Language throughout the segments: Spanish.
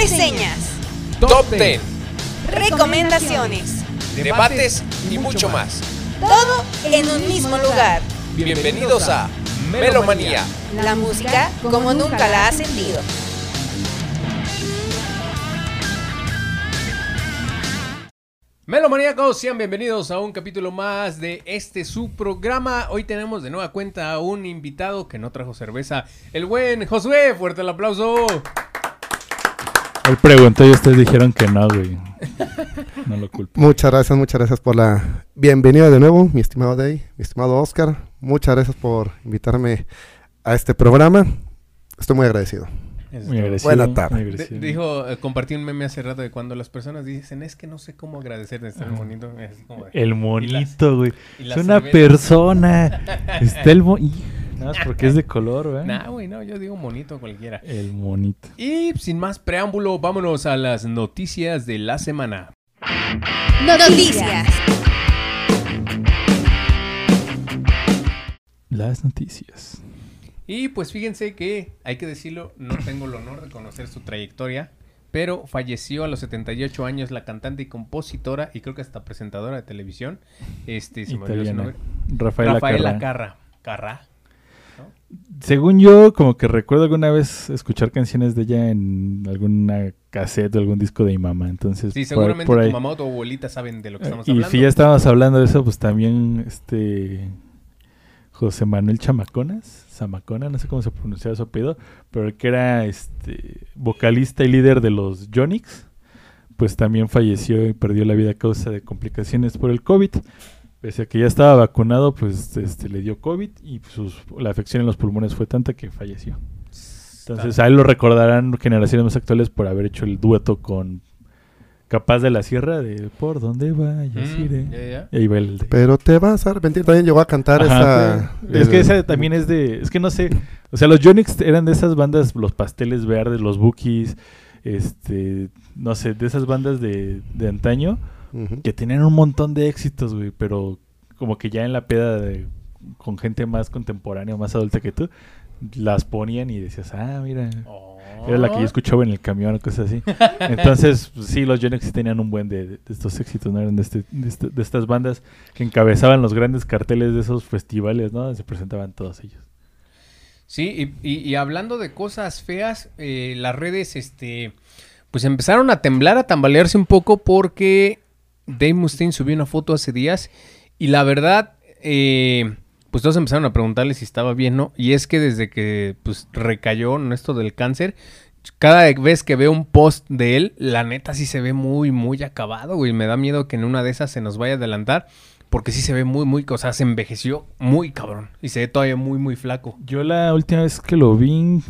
reseñas, Top 10, recomendaciones, debates y mucho más. todo en un mismo lugar. Bienvenidos a Melomanía. La música como nunca la has sentido. Melomaníacos, sean bienvenidos a un capítulo más de este su programa. Hoy tenemos de nueva cuenta a un invitado que no trajo cerveza, el buen Josué. Fuerte el aplauso. Él preguntó y ustedes dijeron que no, güey. No lo culpo. Muchas gracias, muchas gracias por la bienvenida de nuevo, mi estimado Day, mi estimado Oscar. Muchas gracias por invitarme a este programa. Estoy muy agradecido. Muy agradecido. Buena tarde. muy agradecido. dijo, eh, compartí un meme hace rato de cuando las personas dicen, es que no sé cómo agradecer de estar. Es como de- El monito, güey. Es una cerveza. persona. Está el monito. Nada más porque es de color, güey. Nah, güey, no, yo digo monito cualquiera. El monito. Y sin más preámbulo, vámonos a las noticias de la semana. Noticias. Las noticias. Y pues fíjense que, hay que decirlo, no tengo el honor de conocer su trayectoria, pero falleció a los 78 años la cantante y compositora y creo que hasta presentadora de televisión, este, se me olvidó su nombre. Rafaela, Rafaela Carrá. Carra. Carra. Según yo, como que recuerdo alguna vez escuchar canciones de ella en alguna cassette o algún disco de mi mamá. Entonces, Sí, por- seguramente por ahí. tu mamá o tu abuelita saben de lo que estamos y hablando. si ya estábamos hablando de eso, pues también este José Manuel Chamaconas, Zamacona, no sé cómo se pronunciaba su apellido, pero el que era este vocalista y líder de los Yonix, pues también falleció y perdió la vida a causa de complicaciones por el COVID. Pese a que ya estaba vacunado, pues este, le dio COVID y sus, la afección en los pulmones fue tanta que falleció. Entonces a él lo recordarán generaciones más actuales por haber hecho el dueto con Capaz de la Sierra de Por dónde vayas Mm, iré. ya, ya. Y ahí va el de... Pero te vas a arrepentir. También llegó a cantar Ajá, esa. sí. Es que esa también es de... Es que no sé... O sea, los Yonix eran de esas bandas, los Pasteles Verdes, los Bookies, este... No sé, de esas bandas de, de antaño Que tenían un montón de éxitos, güey, pero como que ya en la peda de- con gente más contemporánea, más adulta que tú, las ponían y decías, ah, mira, Oh. era la que yo escuchaba en el camión o cosas así. Entonces, sí, los Yonex sí tenían un buen de, de estos éxitos, ¿no? Eran de, este- de este- de estas bandas que encabezaban los grandes carteles de esos festivales, ¿no? Se presentaban todos ellos. Sí, y, y- y hablando de cosas feas, eh, las redes, este, pues empezaron a temblar, a tambalearse un poco porque Dave Mustaine subió una foto hace días y la verdad, eh, pues todos empezaron a preguntarle si estaba bien, ¿no? Y es que desde que, pues, recayó en esto del cáncer, cada vez que veo un post de él, la neta sí se ve muy, muy acabado, güey. Me da miedo que en una de esas se nos vaya a adelantar. Porque sí se ve muy, muy, o sea, se envejeció muy cabrón. Y se ve todavía muy, muy flaco. Yo la última vez que lo vi,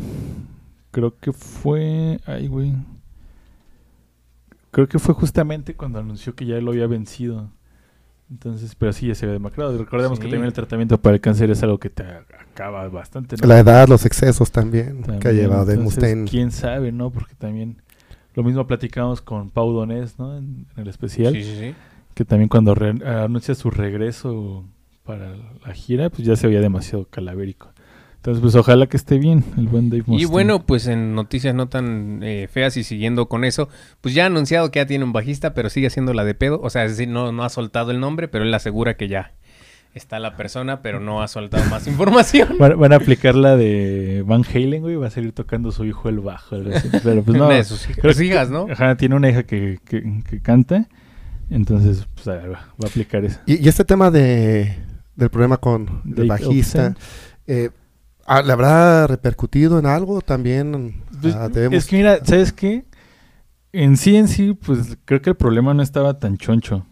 creo que fue... Ay, güey. Creo que fue justamente cuando anunció que ya lo había vencido. Entonces, pero sí, ya se ve demacrado. Recordemos Sí. que también el tratamiento para el cáncer es algo que te acaba bastante. ¿no? La edad, los excesos también, que ha llevado de entonces, Mustaine. Quién sabe, ¿no? Porque también lo mismo platicamos con Pau Donés, ¿no? En, en el especial, Sí, sí, sí. que también cuando re- anuncia su regreso para la gira, pues ya se veía demasiado calavérico. Entonces, pues ojalá que esté bien el buen Dave Y Mustaine. bueno, pues en noticias no tan eh, feas y siguiendo con eso, pues ya ha anunciado que ya tiene un bajista, pero sigue haciendo la de pedo. O sea, es decir, no, no ha soltado el nombre, pero él asegura que ya está la persona, pero no ha soltado más información. Van, van a aplicar la de Van Halen, güey, va a seguir tocando su hijo el bajo. Pero pues no, Una de sus hijas, creo ¿no? Ajá, tiene una hija que, que, que canta, entonces pues a ver, va, va a aplicar eso. Y, y este tema de, del problema con el bajista, eh, ¿le habrá repercutido en algo también? Pues, Ah, debemos- Es que mira, ¿sabes qué? En sí, en sí, pues creo que el problema no estaba tan choncho.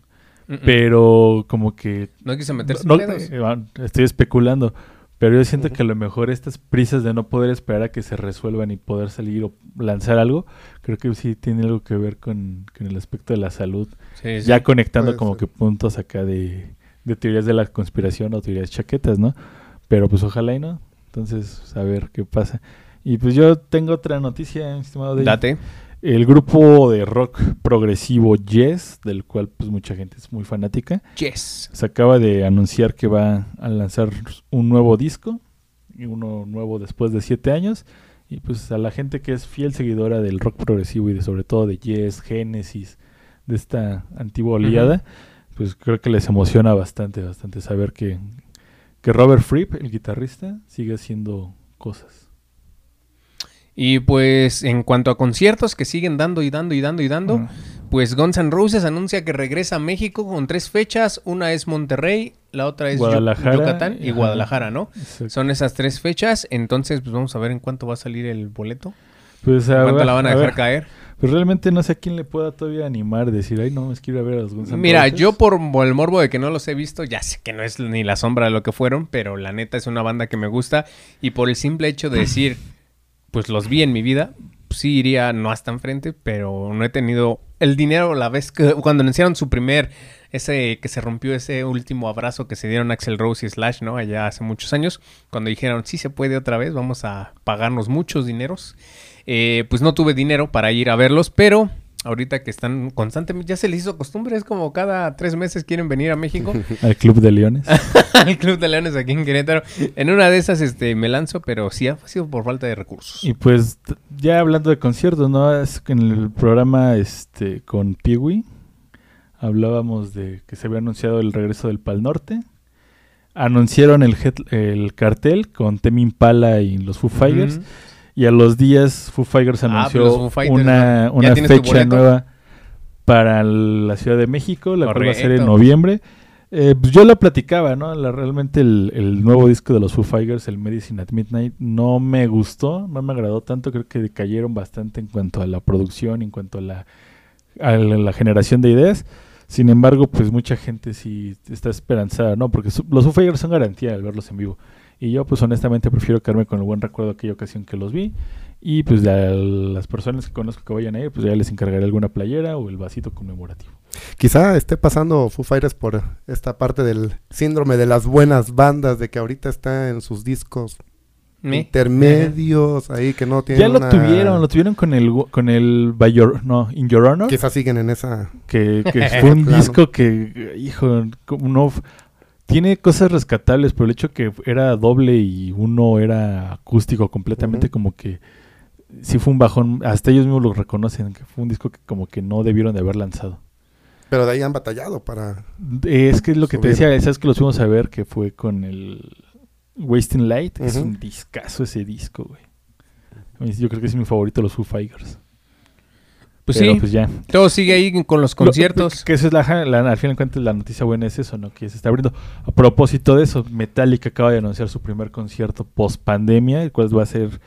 Mm, mm. Pero como que... no quiso meterse no- en eh, ah, estoy especulando. Pero yo siento que a lo mejor estas prisas de no poder esperar a que se resuelvan y poder salir o lanzar algo, creo que sí tiene algo que ver con, con el aspecto de la salud. Sí, sí. Ya conectando puede como ser. que puntos acá de, de teorías de la conspiración o teorías chaquetas, ¿no? Pero pues ojalá y no. Entonces, a ver qué pasa. Y pues yo tengo otra noticia, estimado Dave. Date. El grupo de rock progresivo Yes, del cual pues mucha gente es muy fanática, Yes. se acaba de anunciar que va a lanzar un nuevo disco, y uno nuevo después de siete años, Y pues a la gente que es fiel seguidora del rock progresivo y de sobre todo de Yes, Genesis, de esta antigua oleada, pues creo que les emociona bastante, bastante saber que, que Robert Fripp, el guitarrista, sigue haciendo cosas. Y pues en cuanto a conciertos que siguen dando y dando y dando y dando, pues Guns N' Roses anuncia que regresa a México con tres fechas. Una es Monterrey, la otra es Yucatán y. Guadalajara, ¿no? Exacto. Son esas tres fechas. Entonces, pues vamos a ver en cuánto va a salir el boleto. Pues, a ¿Cuánto ver, la van a a dejar ver, caer? Pues realmente no sé a quién le pueda todavía animar, decir, ay, no, es que ir a ver a los Guns N' Mira, Roses". yo por el morbo de que no los he visto, ya sé que no es ni la sombra de lo que fueron, pero la neta es una banda que me gusta. Y por el simple hecho de decir, pues los vi en mi vida, sí iría no hasta enfrente, pero no he tenido el dinero la vez que cuando anunciaron su primer, ese que se rompió ese último abrazo que se dieron Axel Rose y Slash, ¿no? Allá hace muchos años, cuando dijeron, sí se puede otra vez, vamos a pagarnos muchos dineros. Eh, pues no tuve dinero para ir a verlos, pero ahorita que están constantemente, ya se les hizo costumbre, es como cada tres meses quieren venir a México Al Club de Leones. al Club de Leones aquí en Querétaro. En una de esas este, me lanzo, pero sí ha sido por falta de recursos. Y pues ya hablando de conciertos, ¿no? Es que en el programa este con Piwi hablábamos de que se había anunciado el regreso del Pal Norte. Anunciaron el, el cartel con Temi Impala y los Foo Fighters. Y a los días Foo Fighters Ah, anunció Foo Fighters, una, ¿no? ¿Ya una fecha nueva para la Ciudad de México, la cual va a ser en Correcto. noviembre. Eh, pues yo la platicaba, ¿no? La- realmente el, el nuevo disco de los Foo Fighters, el Medicine at Midnight, no me gustó, no me agradó tanto. Creo que decayeron bastante en cuanto a la producción, en cuanto a la, a la, la generación de ideas. Sin embargo, pues mucha gente sí está esperanzada, ¿no? Porque su- los Foo Fighters son garantía al verlos en vivo. Y yo, pues honestamente, prefiero quedarme con el buen recuerdo de aquella ocasión que los vi. Y pues a las personas que conozco que vayan a ir, pues ya les encargaré alguna playera o el vasito conmemorativo. Quizá esté pasando Foo Fighters por esta parte del síndrome de las buenas bandas, de que ahorita está en sus discos Me- intermedios, ahí que no tienen Ya lo una- tuvieron, lo tuvieron con el con el By Your- no, In Your Honor, Quizá siguen en esa... que, que fue un Claro. disco que, hijo, como no tiene cosas rescatables, pero el hecho que era doble y uno era acústico completamente como que sí fue un bajón, hasta ellos mismos lo reconocen, que fue un disco que como que no debieron de haber lanzado. Pero de ahí han batallado para... Es que es lo que te decía, sabes que los fuimos a ver que fue con el Wasting Light, es un discazo ese disco, güey. Yo creo que es mi favorito los Foo Fighters. Pues Pero, sí, pues ya. todo sigue ahí con los conciertos. Lo- que eso es la, la- al final de cuentas la noticia buena es eso, ¿no? Que se está abriendo. A propósito de eso, Metallica acaba de anunciar su primer concierto post pandemia, el cual va a ser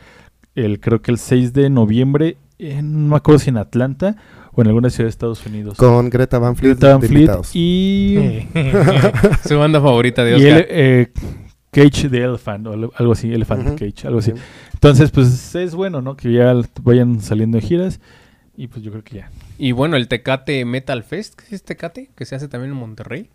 el creo que el 6 de noviembre, en, no me acuerdo si en Atlanta o en alguna ciudad de Estados Unidos. Con Greta Van Fleet. Greta Van de Fleet y, Su banda favorita de y el, Oscar. eh, Cage the Elephant o algo- así, Elephant. Cage, algo así. Entonces, pues es bueno, ¿no? Que ya vayan saliendo de giras y pues yo creo que ya. Y bueno, el Tecate Metal Fest, ¿qué es Tecate? Que se hace también en Monterrey.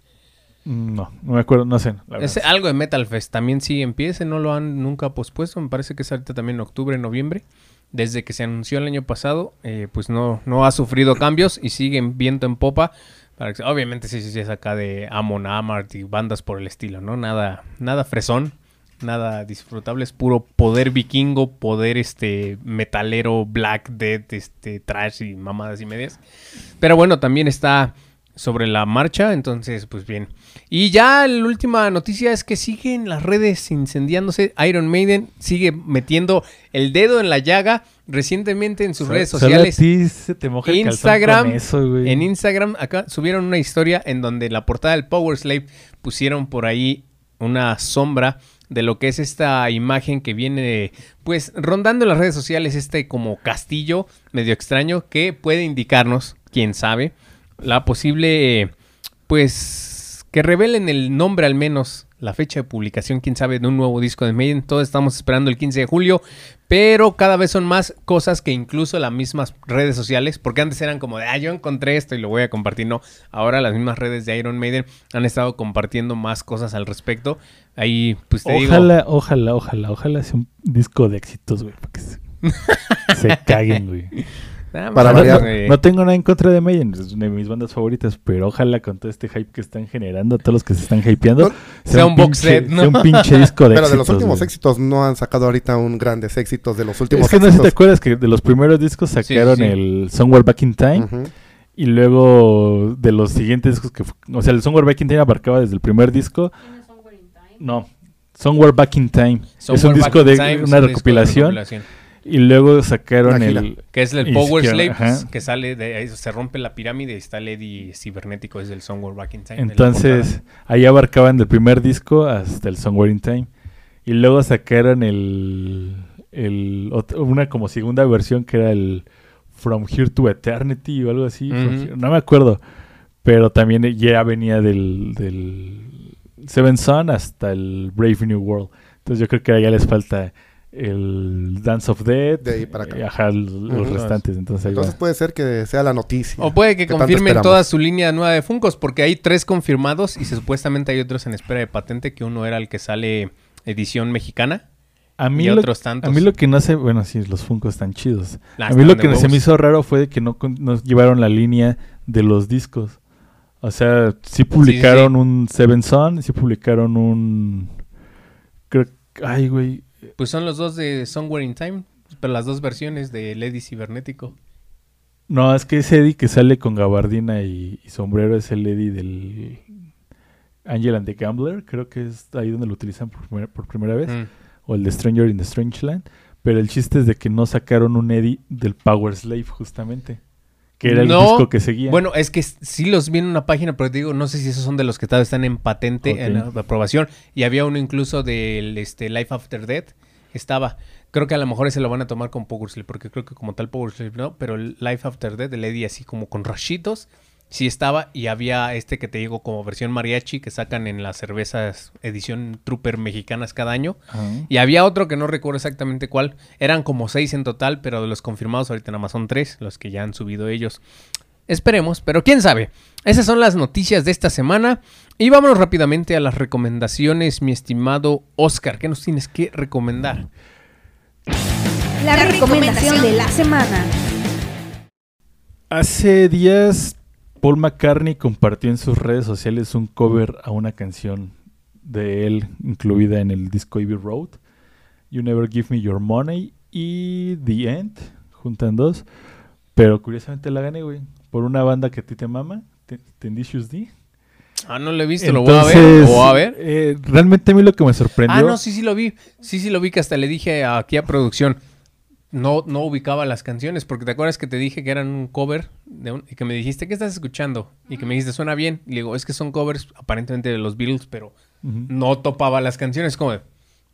No, no me acuerdo, no sé. la Es algo de Metal Fest, también pie, ese no lo han nunca pospuesto, me parece que es ahorita también en octubre, noviembre. Desde que se anunció el año pasado, eh, pues no, no ha sufrido cambios y sigue en viento en popa. Para que- obviamente sí, sí, sí, es acá de Amon Amart y bandas por el estilo, ¿no? Nada, nada fresón, nada disfrutable, es puro poder vikingo, poder este metalero, black, dead, este trash y mamadas y medias. Pero bueno, también está sobre la marcha, entonces pues bien. Y ya la última noticia es que siguen las redes incendiándose. Iron Maiden sigue metiendo el dedo en la llaga recientemente en sus redes sociales. ti se te moja el calzón Instagram, eso. En Instagram acá subieron una historia en donde la portada del Power Slave pusieron por ahí una sombra de lo que es esta imagen que viene pues rondando las redes sociales este como castillo medio extraño que puede indicarnos, quién sabe, la posible pues que revelen el nombre al menos la fecha de publicación, quién sabe, de un nuevo disco de Maiden. Todos estamos esperando el 15 de julio, pero cada vez son más cosas que incluso las mismas redes sociales, porque antes eran como de, ah, yo encontré esto y lo voy a compartir. No, ahora las mismas redes de Iron Maiden han estado compartiendo más cosas al respecto. Ahí, pues te digo, Ojalá, ojalá, ojalá, ojalá sea un disco de éxitos, güey, para se caguen, güey. Para bueno, variar. eh, No tengo nada en contra de Maiden, es una de mis bandas favoritas, pero ojalá con todo este hype que están generando, todos los que se están hypeando, No, sea un box pinche- set, ¿no? sea un pinche disco de Pero de los últimos güey. éxitos no han sacado ahorita un grandes éxitos de los últimos Es que no sé si te acuerdas que de los primeros discos sí, sacaron sí. el Somewhere Back in Time y luego de los siguientes discos que o sea, el Somewhere Back in Time abarcaba desde el primer disco. No, Somewhere Back in Time. es un Somewhere disco Back de in Time es un una disco de recopilación recopilación. Y luego sacaron el Que es el Power Slave, ajá. que sale de ahí, se rompe la pirámide y está Lady cibernético, es del Somewhere Back in Time. Entonces, ahí abarcaban del primer disco hasta el Somewhere in Time. Y luego sacaron el, el una como segunda versión que era el From Here to Eternity o algo así. From Ujú. Here- no me acuerdo. Pero también ya venía del, del Seven Sun hasta el Brave New World. Entonces yo creo que ya les falta el Dance of Death. De ahí para acá. eh, ajá, los, restantes. Entonces. Entonces puede ser que sea la noticia. O puede que ¿Qué tanto confirmen toda su línea nueva de Funkos, porque hay tres confirmados y se- supuestamente hay otros en espera de patente, que uno era el que sale edición mexicana. A mí, y lo, otros tantos. a mí lo que no sé, bueno, sí, los Funkos están chidos. Ah, a mí lo que se me hizo raro fue que no, no llevaron la línea de los discos. O sea, sí publicaron sí. un Seven Son, sí publicaron un... Creo Ay, güey. Pues son los dos de Somewhere in Time, pero las dos versiones de Lady Cibernético. No, es que ese Eddie que sale con gabardina y, y sombrero es el Eddie del Angel and the Gambler. Creo que es ahí donde lo utilizan por, primer- por primera vez. Mm. O el de Stranger in the Strange Land. Pero el chiste es de que no sacaron un Eddie del Power Slave, justamente. Que era el No, disco que seguía. Bueno, es que sí los vi en una página, pero te digo, no sé si esos son de los que todavía están en patente, Ok. en aprobación. Y había uno incluso del este, Life After Death. Estaba. Creo que a lo mejor ese lo van a tomar con Power Slave, porque creo que como tal Power Slave no, pero el Life After Death, el Eddie así como con rachitos, sí estaba. Y había este que te digo como versión mariachi que sacan en las cervezas edición Trooper mexicanas cada año. Y había otro que no recuerdo exactamente cuál. Eran como seis en total, pero de los confirmados ahorita nada más son tres, los que ya han subido ellos. Esperemos, pero quién sabe. Esas son las noticias de esta semana. Y vámonos rápidamente a las recomendaciones, mi estimado Oscar. ¿Qué nos tienes que recomendar? La La recomendación de la semana. Hace días, Paul McCartney compartió en sus redes sociales un cover a una canción de él incluida en el disco Abbey Road. You Never Give Me Your Money y The End, juntan dos. Pero curiosamente la gané, güey. Por una banda que a ti te mama, Te- Tenditious D. Ah, no lo he visto, lo voy a ver. Lo voy a ver. eh, realmente a mí lo que me sorprendió. Ah, no, sí, sí lo vi. Sí, sí lo vi que hasta le dije aquí a producción. No, no ubicaba las canciones, porque te acuerdas que te dije que eran un cover de un- y que me dijiste, ¿qué estás escuchando? Y que me dijiste, suena bien. Y le digo, es que son covers aparentemente de los Beatles, pero no topaba las canciones. Como, de,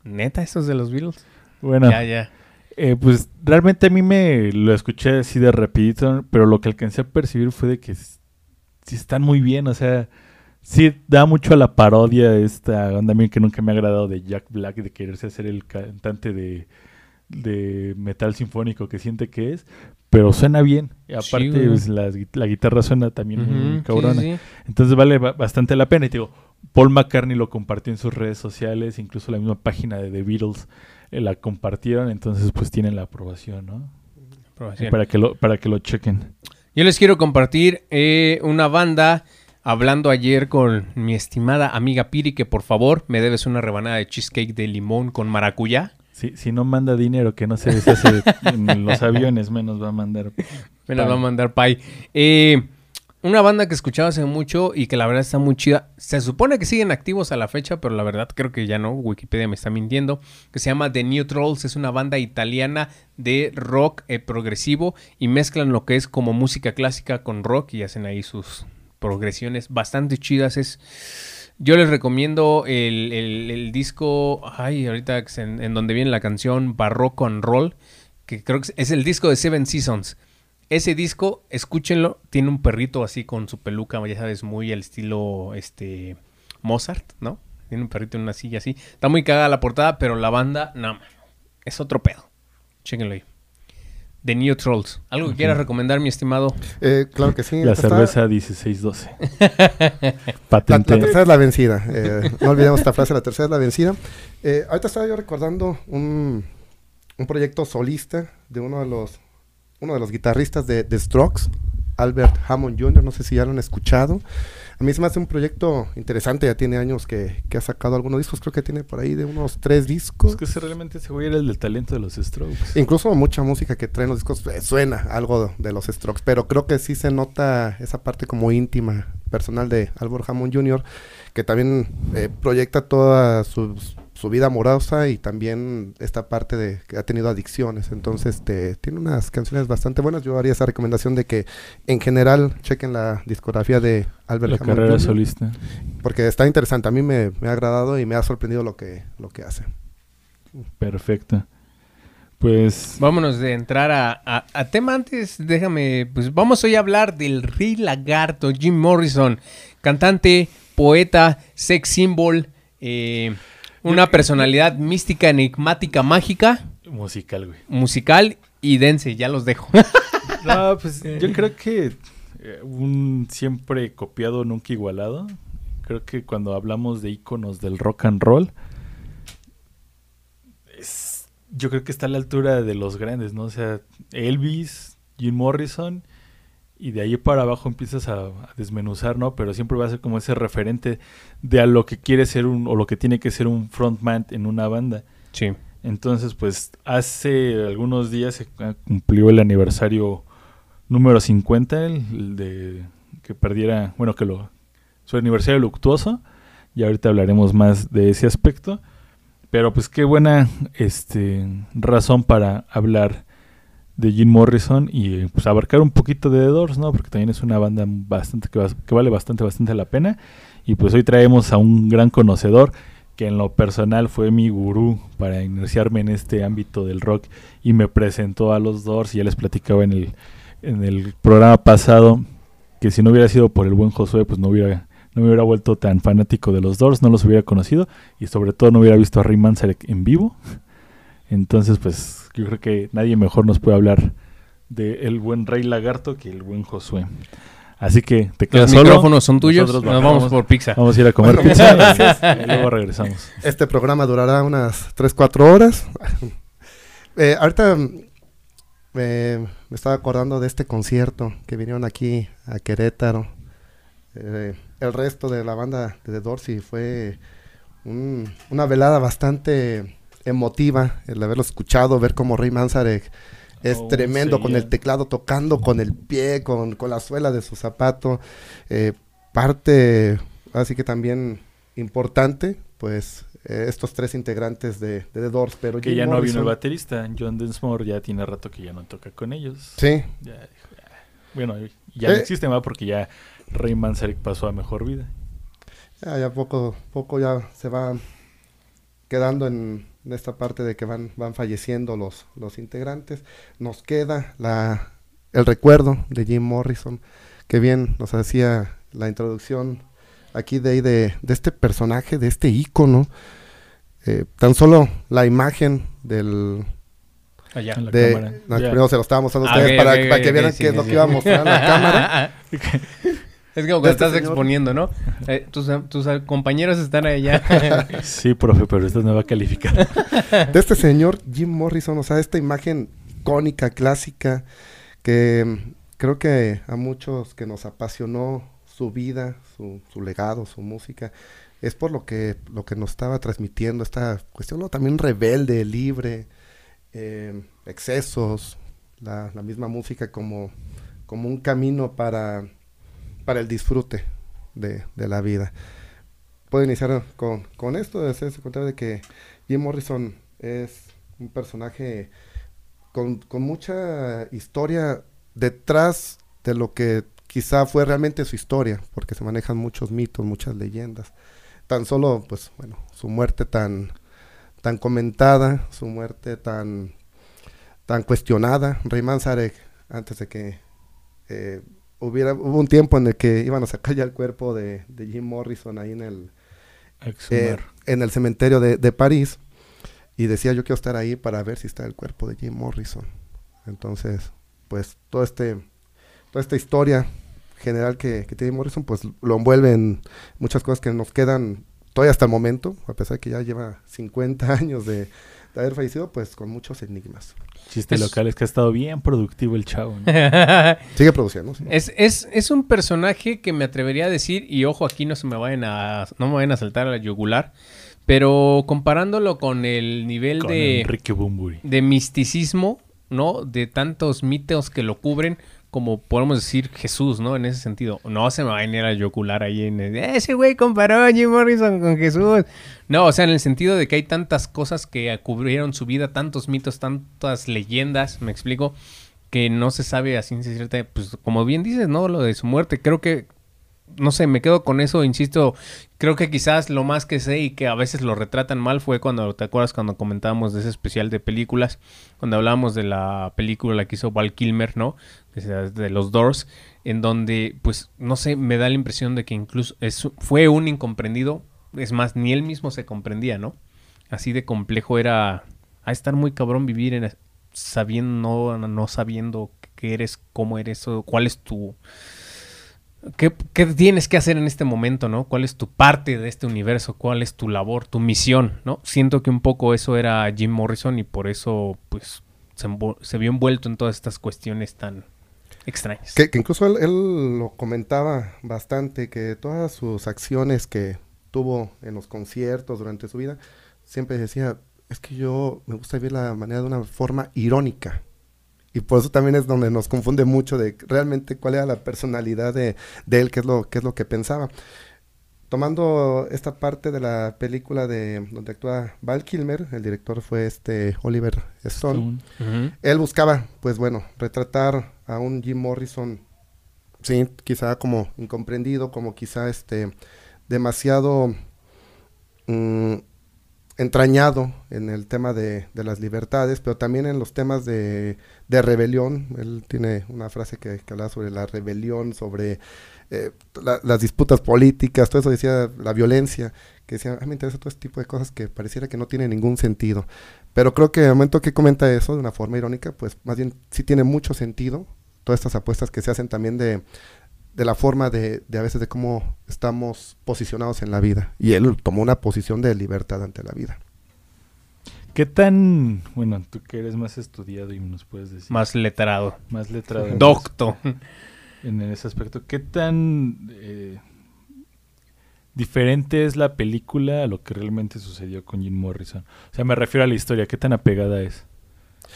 ¿neta estos de los Beatles? Bueno, Ya, ya. Eh, pues realmente a mí me lo escuché así de rapidito, pero lo que alcancé a percibir fue de que sí están muy bien, o sea, sí da mucho a la parodia esta onda a mí que nunca me ha agradado de Jack Black de quererse hacer el cantante de, de metal sinfónico que siente que es, pero suena bien, Sí, aparte pues, la, gui- la guitarra suena también muy cabrona. sí. Entonces vale ba- bastante la pena. Y te digo, Paul McCartney lo compartió en sus redes sociales, incluso la misma página de The Beatles eh, la compartieron, entonces pues tienen la aprobación, ¿no? Aprobación. Para que lo, para que lo chequen. Yo les quiero compartir eh, una banda. Hablando ayer con mi estimada amiga Piri, que por favor me debes una rebanada de cheesecake de limón con maracuyá. Si, si no manda dinero que no se deshace en los aviones, menos va a mandar. Me la va a Pay. mandar Pai. Eh, una banda que escuchaba hace mucho y que la verdad está muy chida. Se supone que siguen activos a la fecha, pero la verdad creo que ya no. Wikipedia me está mintiendo. Que se llama The New Trolls. Es una banda italiana de rock eh, progresivo y mezclan lo que es como música clásica con rock y hacen ahí sus progresiones bastante chidas. Es. Yo les recomiendo el, el- el disco, ay, ahorita en, donde viene la canción Barroco and Roll, que creo que es- el disco de Seven Seasons. Ese disco, escúchenlo, tiene un perrito así con su peluca, ya sabes, muy al estilo este Mozart, ¿no? Tiene un perrito en una silla así. Está muy cagada la portada, pero la banda, no, es otro pedo. Chéquenlo ahí. The New Trolls. ¿Algo que quieras recomendar, mi estimado? Eh, claro que sí. La Esta está- cerveza 1612. La, Patente. la tercera es la vencida. Eh, no olvidemos esta frase, la tercera es la vencida. Eh, ahorita estaba yo recordando un, un proyecto solista de uno de los uno de los guitarristas de The Strokes, Albert Hammond Jr., no sé si ya lo han escuchado. A mí se me hace un proyecto interesante, ya tiene años que, que ha sacado algunos discos, creo que tiene por ahí de unos tres discos. Pues que ese realmente ese güey era el del talento de los Strokes. Incluso mucha música que traen los discos eh, suena algo de los Strokes, pero creo que sí se nota esa parte como íntima, personal de Albert Hammond Jr., que también eh, proyecta toda su, su vida amorosa y también esta parte de que ha tenido adicciones. Entonces, este, tiene unas canciones bastante buenas. Yo haría esa recomendación de que en general chequen la discografía de Albert La Hammond carrera Jr., solista. porque está interesante. A mí me, me ha agradado y me ha sorprendido lo que, lo que hace. Perfecto. Pues Vámonos de entrar a, a- a tema antes, déjame, pues vamos hoy a hablar del Rey Lagarto, Jim Morrison, cantante, poeta, sex symbol, eh, una personalidad mística, enigmática, mágica, musical, güey. musical y dense, ya los dejo. No, pues yo creo que eh, un siempre copiado, nunca igualado. Creo que cuando hablamos de íconos del rock and roll, es- yo creo que está a la altura de los grandes, ¿no? O sea, Elvis, Jim Morrison, y de ahí para abajo empiezas a, a desmenuzar, ¿no? Pero siempre va a ser como ese referente de a lo que quiere ser un, o lo que tiene que ser un frontman en una banda. Sí. Entonces, pues hace algunos días se ah, cumplió el aniversario número 50, el, el de que perdiera, bueno, que lo su aniversario luctuoso. Y ahorita hablaremos más de ese aspecto. Pero pues qué buena este razón para hablar de Jim Morrison y pues abarcar un poquito de The Doors, ¿no? Porque también es una banda bastante que, va- que vale bastante bastante la pena. Y pues hoy traemos a un gran conocedor que en lo personal fue mi gurú para iniciarme en este ámbito del rock y me presentó a los Doors y ya les platicaba en el, en el programa pasado que si no hubiera sido por el buen Josué pues no hubiera no me hubiera vuelto tan fanático de los Doors, no los hubiera conocido y sobre todo no hubiera visto a Ray Manzarek en vivo. Entonces pues yo creo que nadie mejor nos puede hablar de el buen Rey Lagarto que el buen Josué. Así que te quedas Los solo. micrófonos son tuyos, Nosotros nos vamos por pizza. Vamos a ir a comer Bueno, pizza y luego regresamos. Este programa durará unas 3-4 horas. Eh, ahorita mm, eh, me estaba acordando de este concierto que vinieron aquí a Querétaro. Eh, el resto de la banda de The Doors y fue un- una velada bastante emotiva el haberlo escuchado, ver cómo Ray Manzarek es Oh, tremendo sí, con el teclado tocando con el pie, con, con la suela de su zapato. Eh, parte, así que también importante, pues eh, estos tres integrantes de, de The Doors, pero Que Jim ya no vino el baterista. John Densmore ya tiene rato que ya no toca con ellos. Sí, Ya dijo, "Ah". Bueno, ya no Eh. existe más porque ya Ray Manzarek pasó a mejor vida. ya, ya poco, poco ya se va quedando en, en esta parte de que van, van falleciendo los, los integrantes. Nos queda la, el recuerdo de Jim Morrison, que bien nos hacía la introducción aquí de, ahí de, de este personaje, de este ícono. Eh, tan solo la imagen del, Allá. En la de, cámara. no, primero se lo estaba mostrando a Ah, ustedes para, que vieran sí, qué es sí, lo sí. que iba a mostrar en la cámara. Es como cuando Este estás señor- exponiendo, ¿no? Eh, tus, tus compañeros están allá. Sí, profe, pero esta no va a calificar. de este señor Jim Morrison, o sea, esta imagen icónica, clásica, que mm, creo que a muchos que nos apasionó su vida, su, su legado, su música, es por lo que, lo que nos estaba transmitiendo, esta cuestión ¿no? también rebelde, libre, eh, excesos, la, la misma música como, como un camino para, para el disfrute de, de la vida. Puedo iniciar con, con esto, de hacerse cuenta de que Jim Morrison es un personaje con, con mucha historia detrás de lo que quizá fue realmente su historia, porque se manejan muchos mitos, muchas leyendas. Tan solo, pues, bueno, su muerte tan, tan comentada, su muerte tan, tan cuestionada. Ray Manzarek, antes de que eh, hubiera, hubo un tiempo en el que iban a sacar ya el cuerpo de, de Jim Morrison ahí en el, eh, en el cementerio de, de París y decía yo quiero estar ahí para ver si está el cuerpo de Jim Morrison. Entonces, pues todo este, toda esta historia general que, que tiene Morrison, pues lo envuelve en muchas cosas que nos quedan todavía hasta el momento, a pesar de que ya lleva 50 años de, de haber fallecido, pues con muchos enigmas. Chiste Es- local es que ha estado bien productivo el chavo. ¿no? Sigue produciendo, sí. Es, es, es un personaje que me atrevería a decir, y ojo, aquí no se me vayan a, no me vayan a saltar a la yugular, pero comparándolo con el nivel Con de, Enrique Bumburi. de misticismo, ¿no? De tantos mitos que lo cubren, como podemos decir Jesús, ¿no? En ese sentido. No se me va a venir a yugular ahí en el, ese güey comparó a Jim Morrison con Jesús. No, o sea, en el sentido de que hay tantas cosas que cubrieron su vida, tantos mitos, tantas leyendas, me explico, que no se sabe a ciencia cierta, pues como bien dices, ¿no? Lo de su muerte, creo que no sé, me quedo con eso, insisto, creo que quizás lo más que sé y que a veces lo retratan mal fue cuando, ¿te acuerdas cuando comentábamos de ese especial de películas? Cuando hablábamos de la película que hizo Val Kilmer, ¿no? De, los Doors, en donde, pues, no sé, me da la impresión de que incluso es, fue un incomprendido, es más, ni él mismo se comprendía, ¿no? Así de complejo era a estar muy cabrón vivir en sabiendo, no, no sabiendo qué eres, cómo eres, o cuál es tu... ¿Qué, ¿Qué tienes que hacer en este momento, no? ¿Cuál es tu parte de este universo? ¿Cuál es tu labor, tu misión, no? Siento que un poco eso era Jim Morrison y por eso, pues, se, vio envuelto en todas estas cuestiones tan extrañas. Que, incluso él lo comentaba bastante, que todas sus acciones que tuvo en los conciertos durante su vida, siempre decía, es que yo me gusta vivir la manera de una forma irónica. Y por eso también es donde nos confunde mucho de realmente cuál era la personalidad de, de él, qué es, lo, qué es lo que pensaba. Tomando esta parte de la película de donde actúa Val Kilmer, el director fue este Oliver Stone. Él buscaba, pues bueno, retratar a un Jim Morrison, sí, quizá como incomprendido, como quizá este demasiado mm, entrañado en el tema de, las libertades, pero también en los temas de, rebelión. Él tiene una frase que, que habla sobre la rebelión, sobre eh, la- las disputas políticas, todo eso decía la violencia, que decía, "Ah, me interesa todo este tipo de cosas que pareciera que no tiene ningún sentido. Pero creo que el momento que comenta eso de una forma irónica, pues más bien sí tiene mucho sentido. Todas estas apuestas que se hacen también de, de la forma de, de a veces de cómo estamos posicionados en la vida. Y él tomó una posición de libertad ante la vida. ¿Qué tan, bueno, tú que eres más estudiado y nos puedes decir Más letrado. más letrado en, Docto. en ese aspecto, ¿qué tan eh, diferente es la película a lo que realmente sucedió con Jim Morrison? O sea, me refiero a la historia, ¿qué tan apegada es?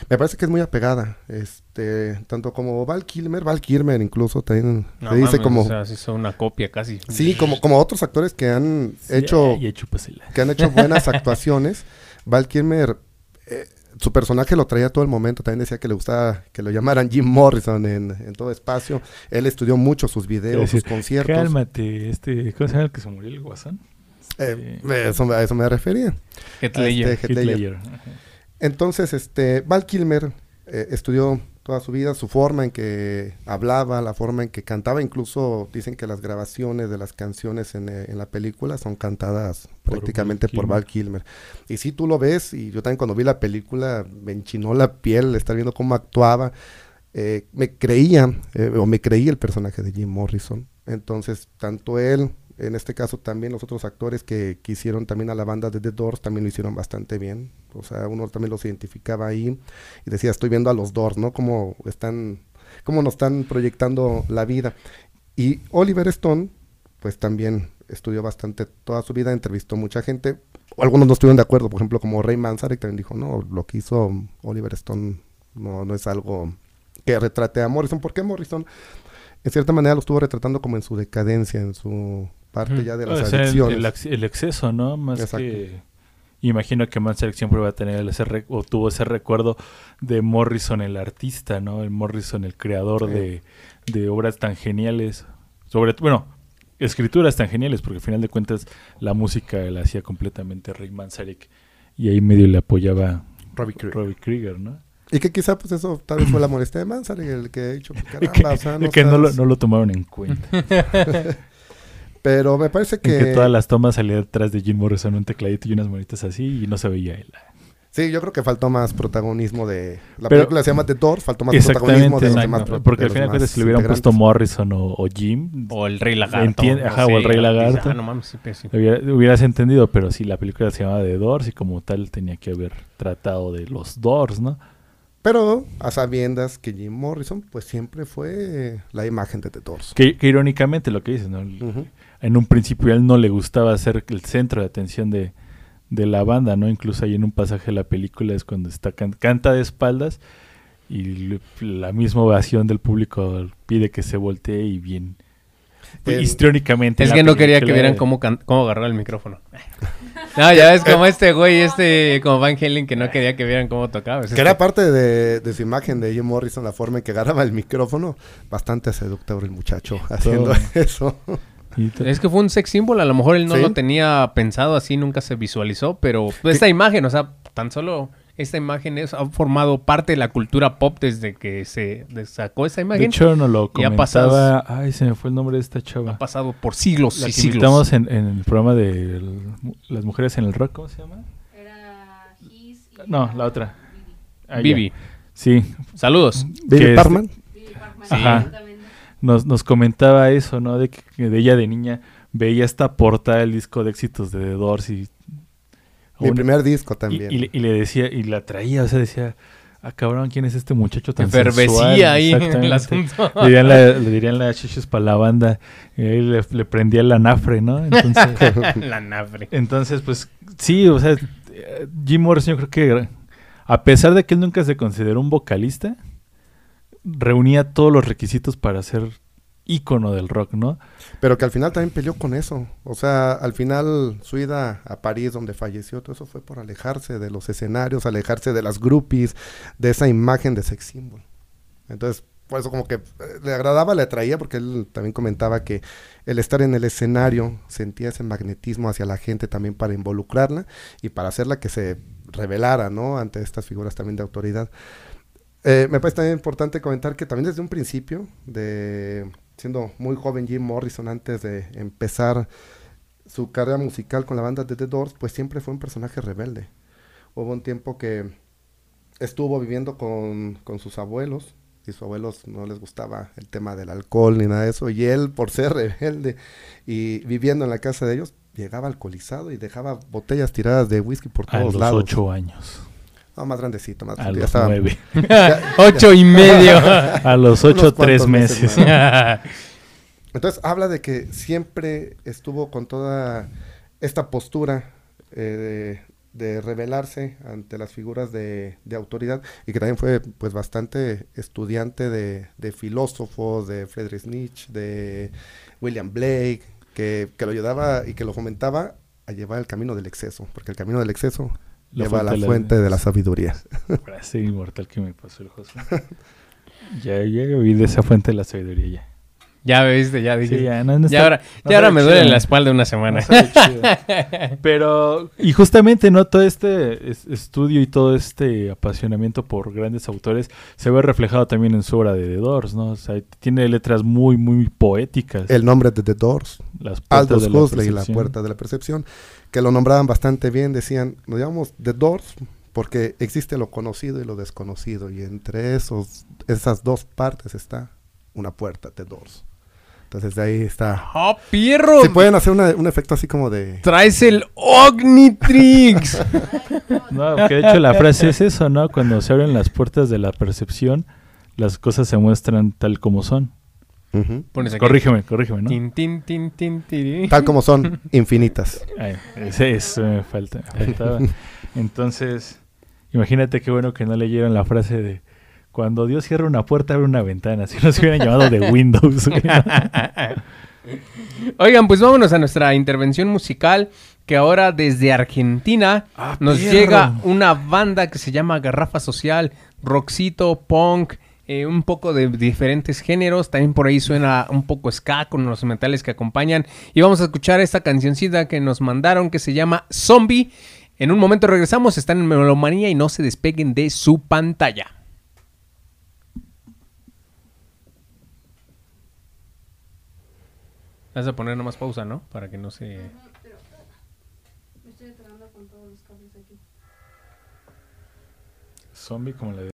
Me parece que es muy apegada, este, tanto como Val Kilmer, Val Kilmer incluso también No se dice mames, como, O sea, se hizo una copia casi. sí, como, como otros actores que han Sí, hecho, que han hecho buenas actuaciones. Val Kilmer, eh, su personaje lo traía todo el momento. También decía que le gustaba que lo llamaran Jim Morrison en, en todo espacio. Él estudió mucho sus videos, sus conciertos. Cálmate, este, ¿cómo se llama el que se murió el guasón? Eh, eso, a eso me refería. Heath Ledger. este Heath Heath Ledger. Entonces, este, Val Kilmer eh, estudió toda su vida, su forma en que hablaba, la forma en que cantaba, incluso dicen que las grabaciones de las canciones en, eh, en la película son cantadas Por prácticamente Val por. Val Kilmer. Y si tú lo ves, y yo también cuando vi la película me enchinó la piel estar viendo cómo actuaba, eh, me creía, eh, o me creí el personaje de Jim Morrison. Entonces, tanto él, en este caso también los otros actores que, que hicieron también a la banda de The Doors, también lo hicieron bastante bien. O sea, uno también los identificaba ahí y decía, estoy viendo a los Doors, ¿no? Cómo están, cómo nos están proyectando la vida. Y Oliver Stone, pues también estudió bastante toda su vida, entrevistó mucha gente. Algunos no estuvieron de acuerdo, por ejemplo, como Ray Manzarek también dijo, no, lo que hizo Oliver Stone no, no es algo que retrate a Morrison. ¿Por qué Morrison? En cierta manera lo estuvo retratando como en su decadencia, en su parte Ujú. ya de O las sea, el, adicciones. el ex- el exceso, ¿no? Más Exacto. que... Imagino que Manzarek siempre va a tener ese o tuvo ese recuerdo de Morrison el artista, ¿no? El Morrison el creador Sí. de, de obras tan geniales. Sobre bueno, escrituras tan geniales, porque al final de cuentas la música la hacía completamente Ray Manzarek y ahí medio le apoyaba Robbie Krieger. Robbie Krieger, ¿no? Y que quizá pues eso tal vez fue la molestia de Manzarek, el que ha dicho, pues, Y que, o sea, y que no, lo, no lo tomaron en cuenta. Pero me parece En que que... todas las tomas salían detrás de Jim Morrison un tecladito y unas monitas así y no se veía él. Sí, yo creo que faltó más protagonismo de... La Pero- película se llama The Doors, faltó más protagonismo de los Exactamente, demás. pro- porque de al final de cuentas si le hubieran puesto. Morrison o, o Jim, O el Rey Lagarto. Entiende- ajá, o el Rey Lagarto. Ah, no mames, sí, pues, sí. hubiera- hubieras entendido, pero sí, la película se llamaba The Doors y como tal tenía que haber tratado de los Doors, ¿no? Pero a sabiendas que Jim Morrison pues siempre fue la imagen de The Doors. Que, que irónicamente lo que dices, ¿no? En un principio a él no le gustaba ser el centro de atención de, de la banda, ¿no? Incluso ahí en un pasaje de la película es cuando está can- canta de espaldas y la misma ovación del público pide que se voltee y bien. El- histriónicamente. Es que no quería que vieran cómo, can- cómo agarró el micrófono. No, ya ves como este güey, este, como Van Halen, que no quería que vieran cómo tocaba. Es Que era este- parte de, de su imagen de Jim Morrison, la forma en que agarraba el micrófono. Bastante seductor el muchacho haciendo Todo. eso. Es que fue un sex symbol, a lo mejor él no Sí. lo tenía pensado así, nunca se visualizó, pero esta imagen, o sea, tan solo esta imagen es, ha formado parte de la cultura pop desde que se de- sacó esa de imagen. hecho, no lo y ha comentaba. pasado- Ay, se me fue el nombre de esta ha chava. pasado por siglos La y que siglos. invitamos en, en el programa de el- Las Mujeres en el Rock, ¿cómo se llama? Era His y No, la otra. Ah. Vivi, Sí, saludos. Este- Parman. Vivi Parkman, Ajá. Nos, nos comentaba eso, ¿no? De que de ella de niña veía esta portada del disco de éxitos de The Doors y... Mi un- primer disco también. y le, y le decía, y la traía, o sea, decía, ah, cabrón, ¿quién es este muchacho tan Enfervecía sensual?" ahí en el asunto. Le dirían, la- le dirían para la banda, y ahí le, le prendía el anafre, ¿no? Entonces, La nafre. entonces, pues, sí, o sea, Jim Morrison yo creo que, a pesar de que él nunca se consideró un vocalista, reunía todos los requisitos para ser ícono del rock, ¿no? Pero que al final también peleó con eso. O sea, al final su ida a París, donde falleció, todo eso fue por alejarse de los escenarios, alejarse de las groupies, de esa imagen de sex symbol. Entonces, por eso como que eh, le agradaba, le atraía, porque él también comentaba que el estar en el escenario sentía ese magnetismo hacia la gente también para involucrarla y para hacerla que se revelara, ¿no? Ante estas figuras también de autoridad. Eh, me parece también importante comentar que también desde un principio, de siendo muy joven Jim Morrison, antes de empezar su carrera musical con la banda de The Doors, pues siempre fue un personaje rebelde. Hubo un tiempo que estuvo viviendo con, con sus abuelos, y sus abuelos no les gustaba el tema del alcohol ni nada de eso, y él, por ser rebelde y viviendo en la casa de ellos, llegaba alcoholizado y dejaba botellas tiradas de whisky por A todos los lados. ocho años. No, más grandecito, más A los estaba- nueve. ya- Ocho y medio. A los ocho, tres meses. Entonces habla de que siempre estuvo con toda esta postura eh, de, de rebelarse ante las figuras de, de autoridad y que también fue pues bastante estudiante de, de filósofos, de Friedrich Nietzsche, de William Blake, que, que lo ayudaba y que lo fomentaba a llevar el camino del exceso, porque el camino del exceso La la fuente de la- fuente de la sabiduría. Frase inmortal que me pasó el José. ya, ya vi de esa fuente de la sabiduría ya. Ya viste, ya dije. Sí, ya, no, no ya está- ahora, no ya ahora me duele chido. la espalda una semana. Pero, y justamente, ¿no? Todo este es- estudio y todo este apasionamiento por grandes autores se ve reflejado también en su obra de The Doors, ¿no? O sea, tiene letras muy, muy poéticas. El nombre de The Doors, Las puertas Aldous de la Huxley y la percepción. puerta de la percepción, que lo nombraban bastante bien, decían, nos llamamos The Doors porque existe lo conocido y lo desconocido, y entre esos, esas dos partes está una puerta, The Doors. Entonces de ahí está. ¡Oh, pierro! Si pueden hacer una- un efecto así como de... Traes el Ognitrix. No, que de hecho la frase es eso, ¿no? Cuando se abren las puertas de la percepción, las cosas se muestran tal como son. Corrígeme, corrígeme, ¿no? Tin, tin, tin, tin, tiri. Tal como son, infinitas. Ay, ese, eso me falta, me faltaba. Entonces, imagínate qué bueno que no leyeron la frase de cuando Dios cierra una puerta, abre una ventana. Si no se hubieran llamado de Windows. Oigan, pues vámonos a nuestra intervención musical. Que ahora desde Argentina Ah, nos llega una banda que se llama Garrafa Social, rockcito, punk, eh, un poco de diferentes géneros. También por ahí suena un poco ska con los metales que acompañan. Y vamos a escuchar esta cancioncita que nos mandaron que se llama Zombie. En un momento regresamos, están en Melomanía y no se despeguen de su pantalla. Vas a poner nomás pausa, ¿no? Para que no se... Me estoy atorando con todos los cables aquí. Zombie como la de...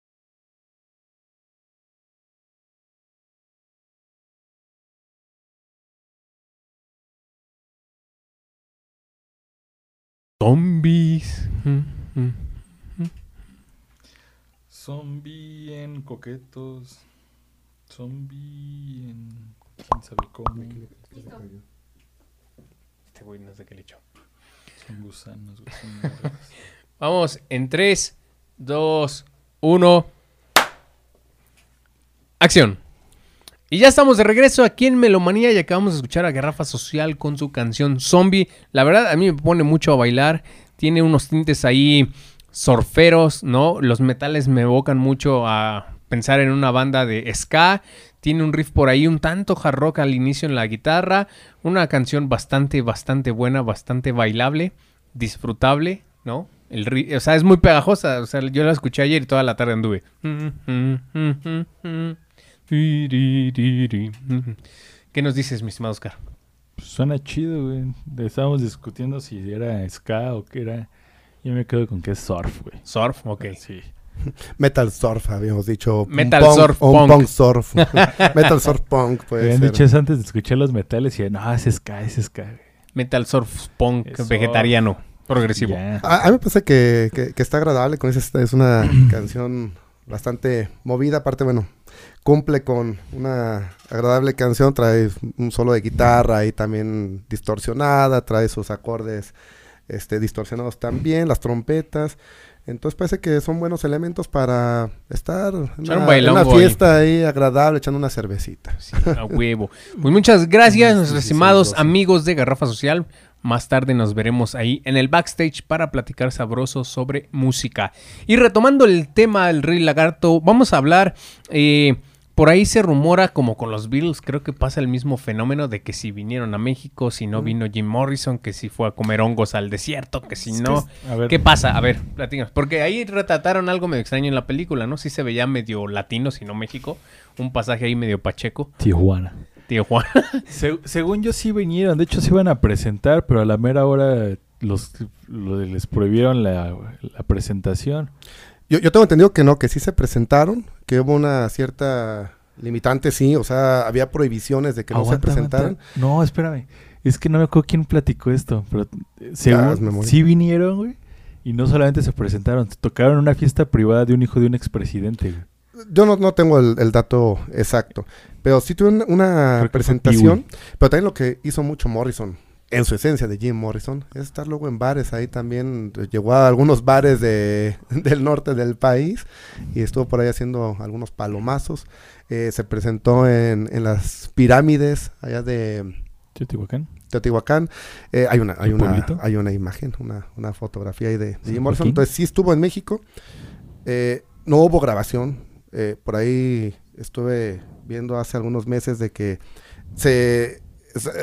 Zombies. Mm, mm. Zombie en coquetos. Zombie en... ¿Quién sabe cómo? Este güey no sé qué le echó. Son gusanos, mierdas. Vamos en 3, 2, 1. Acción. Y ya estamos de regreso aquí en Melomanía y acabamos de escuchar a Garrafa Social con su canción Zombie. La verdad, a mí me pone mucho a bailar. Tiene unos tintes ahí surferos, ¿no? Los metales me evocan mucho a pensar en una banda de ska. Tiene un riff por ahí, un tanto hard rock al inicio en la guitarra. Una canción bastante, bastante buena, bastante bailable, disfrutable, ¿no? El o sea, es muy pegajosa. O sea, yo la escuché ayer y toda la tarde anduve. ¿Qué nos dices, mi estimado Oscar? Pues suena chido, güey. Estábamos discutiendo si era ska o qué era. Yo me quedo con que es surf, güey. Surf, ok. Sí. Metal surf, habíamos dicho. Metal punk- surf o punk. punk surf. Metal surf punk, Habían dicho eso antes de escuchar los metales y no, es ska, es ska. Metal surf punk Es surf. vegetariano progresivo. Ya. A, a mí me parece que, que- que está agradable con esa. Es una canción bastante movida. Aparte, bueno, cumple con una agradable canción. Trae un solo de guitarra y también distorsionada. Trae sus acordes este, distorsionados también, las trompetas. Entonces parece que son buenos elementos para estar en Echar un una, en una fiesta ahí agradable, echando una cervecita. Sí, a huevo. Pues muchas gracias, Sí, nuestros sí, estimados amigos de Garrafa Social. Más tarde nos veremos ahí en el backstage para platicar sabroso sobre música. Y retomando el tema del Rey Lagarto, vamos a hablar. eh, por ahí se rumora, como con los Beatles, creo que pasa el mismo fenómeno de que si vinieron a México, si no vino Jim Morrison, que si fue a comer hongos al desierto, que si no. A ver, ¿Qué pasa? A ver, platícanos. Porque ahí retrataron algo medio extraño en la película, ¿no? Sí se veía medio latino, si no México. Un pasaje ahí medio pacheco. Tijuana. Tío Juan. Se- según yo sí vinieron, de hecho se iban a presentar, pero a la mera hora los lo- les prohibieron la, la presentación. Yo, yo tengo entendido que no, que sí se presentaron, que hubo una cierta limitante, sí, o sea, había prohibiciones de que no se presentaran. aguanta. No, espérame. Es que no me acuerdo quién platicó esto, pero según sí vinieron, güey. Y no solamente se presentaron, tocaron una fiesta privada de un hijo de un expresidente. güey. Yo no, no tengo el, el dato exacto, pero sí tuve una, presentación, pero también lo que hizo mucho Morrison, en su esencia de Jim Morrison, es estar luego en bares, ahí también llegó a algunos bares de, del norte del país y estuvo por ahí haciendo algunos palomazos, Eh, se presentó en, en las pirámides allá de Teotihuacán. Teotihuacán. Eh, hay una, hay ¿Un una, hay una imagen, una, una fotografía ahí de, Jim Morrison. Entonces sí estuvo en México. Eh, no hubo grabación. Por ahí estuve viendo hace algunos meses de que se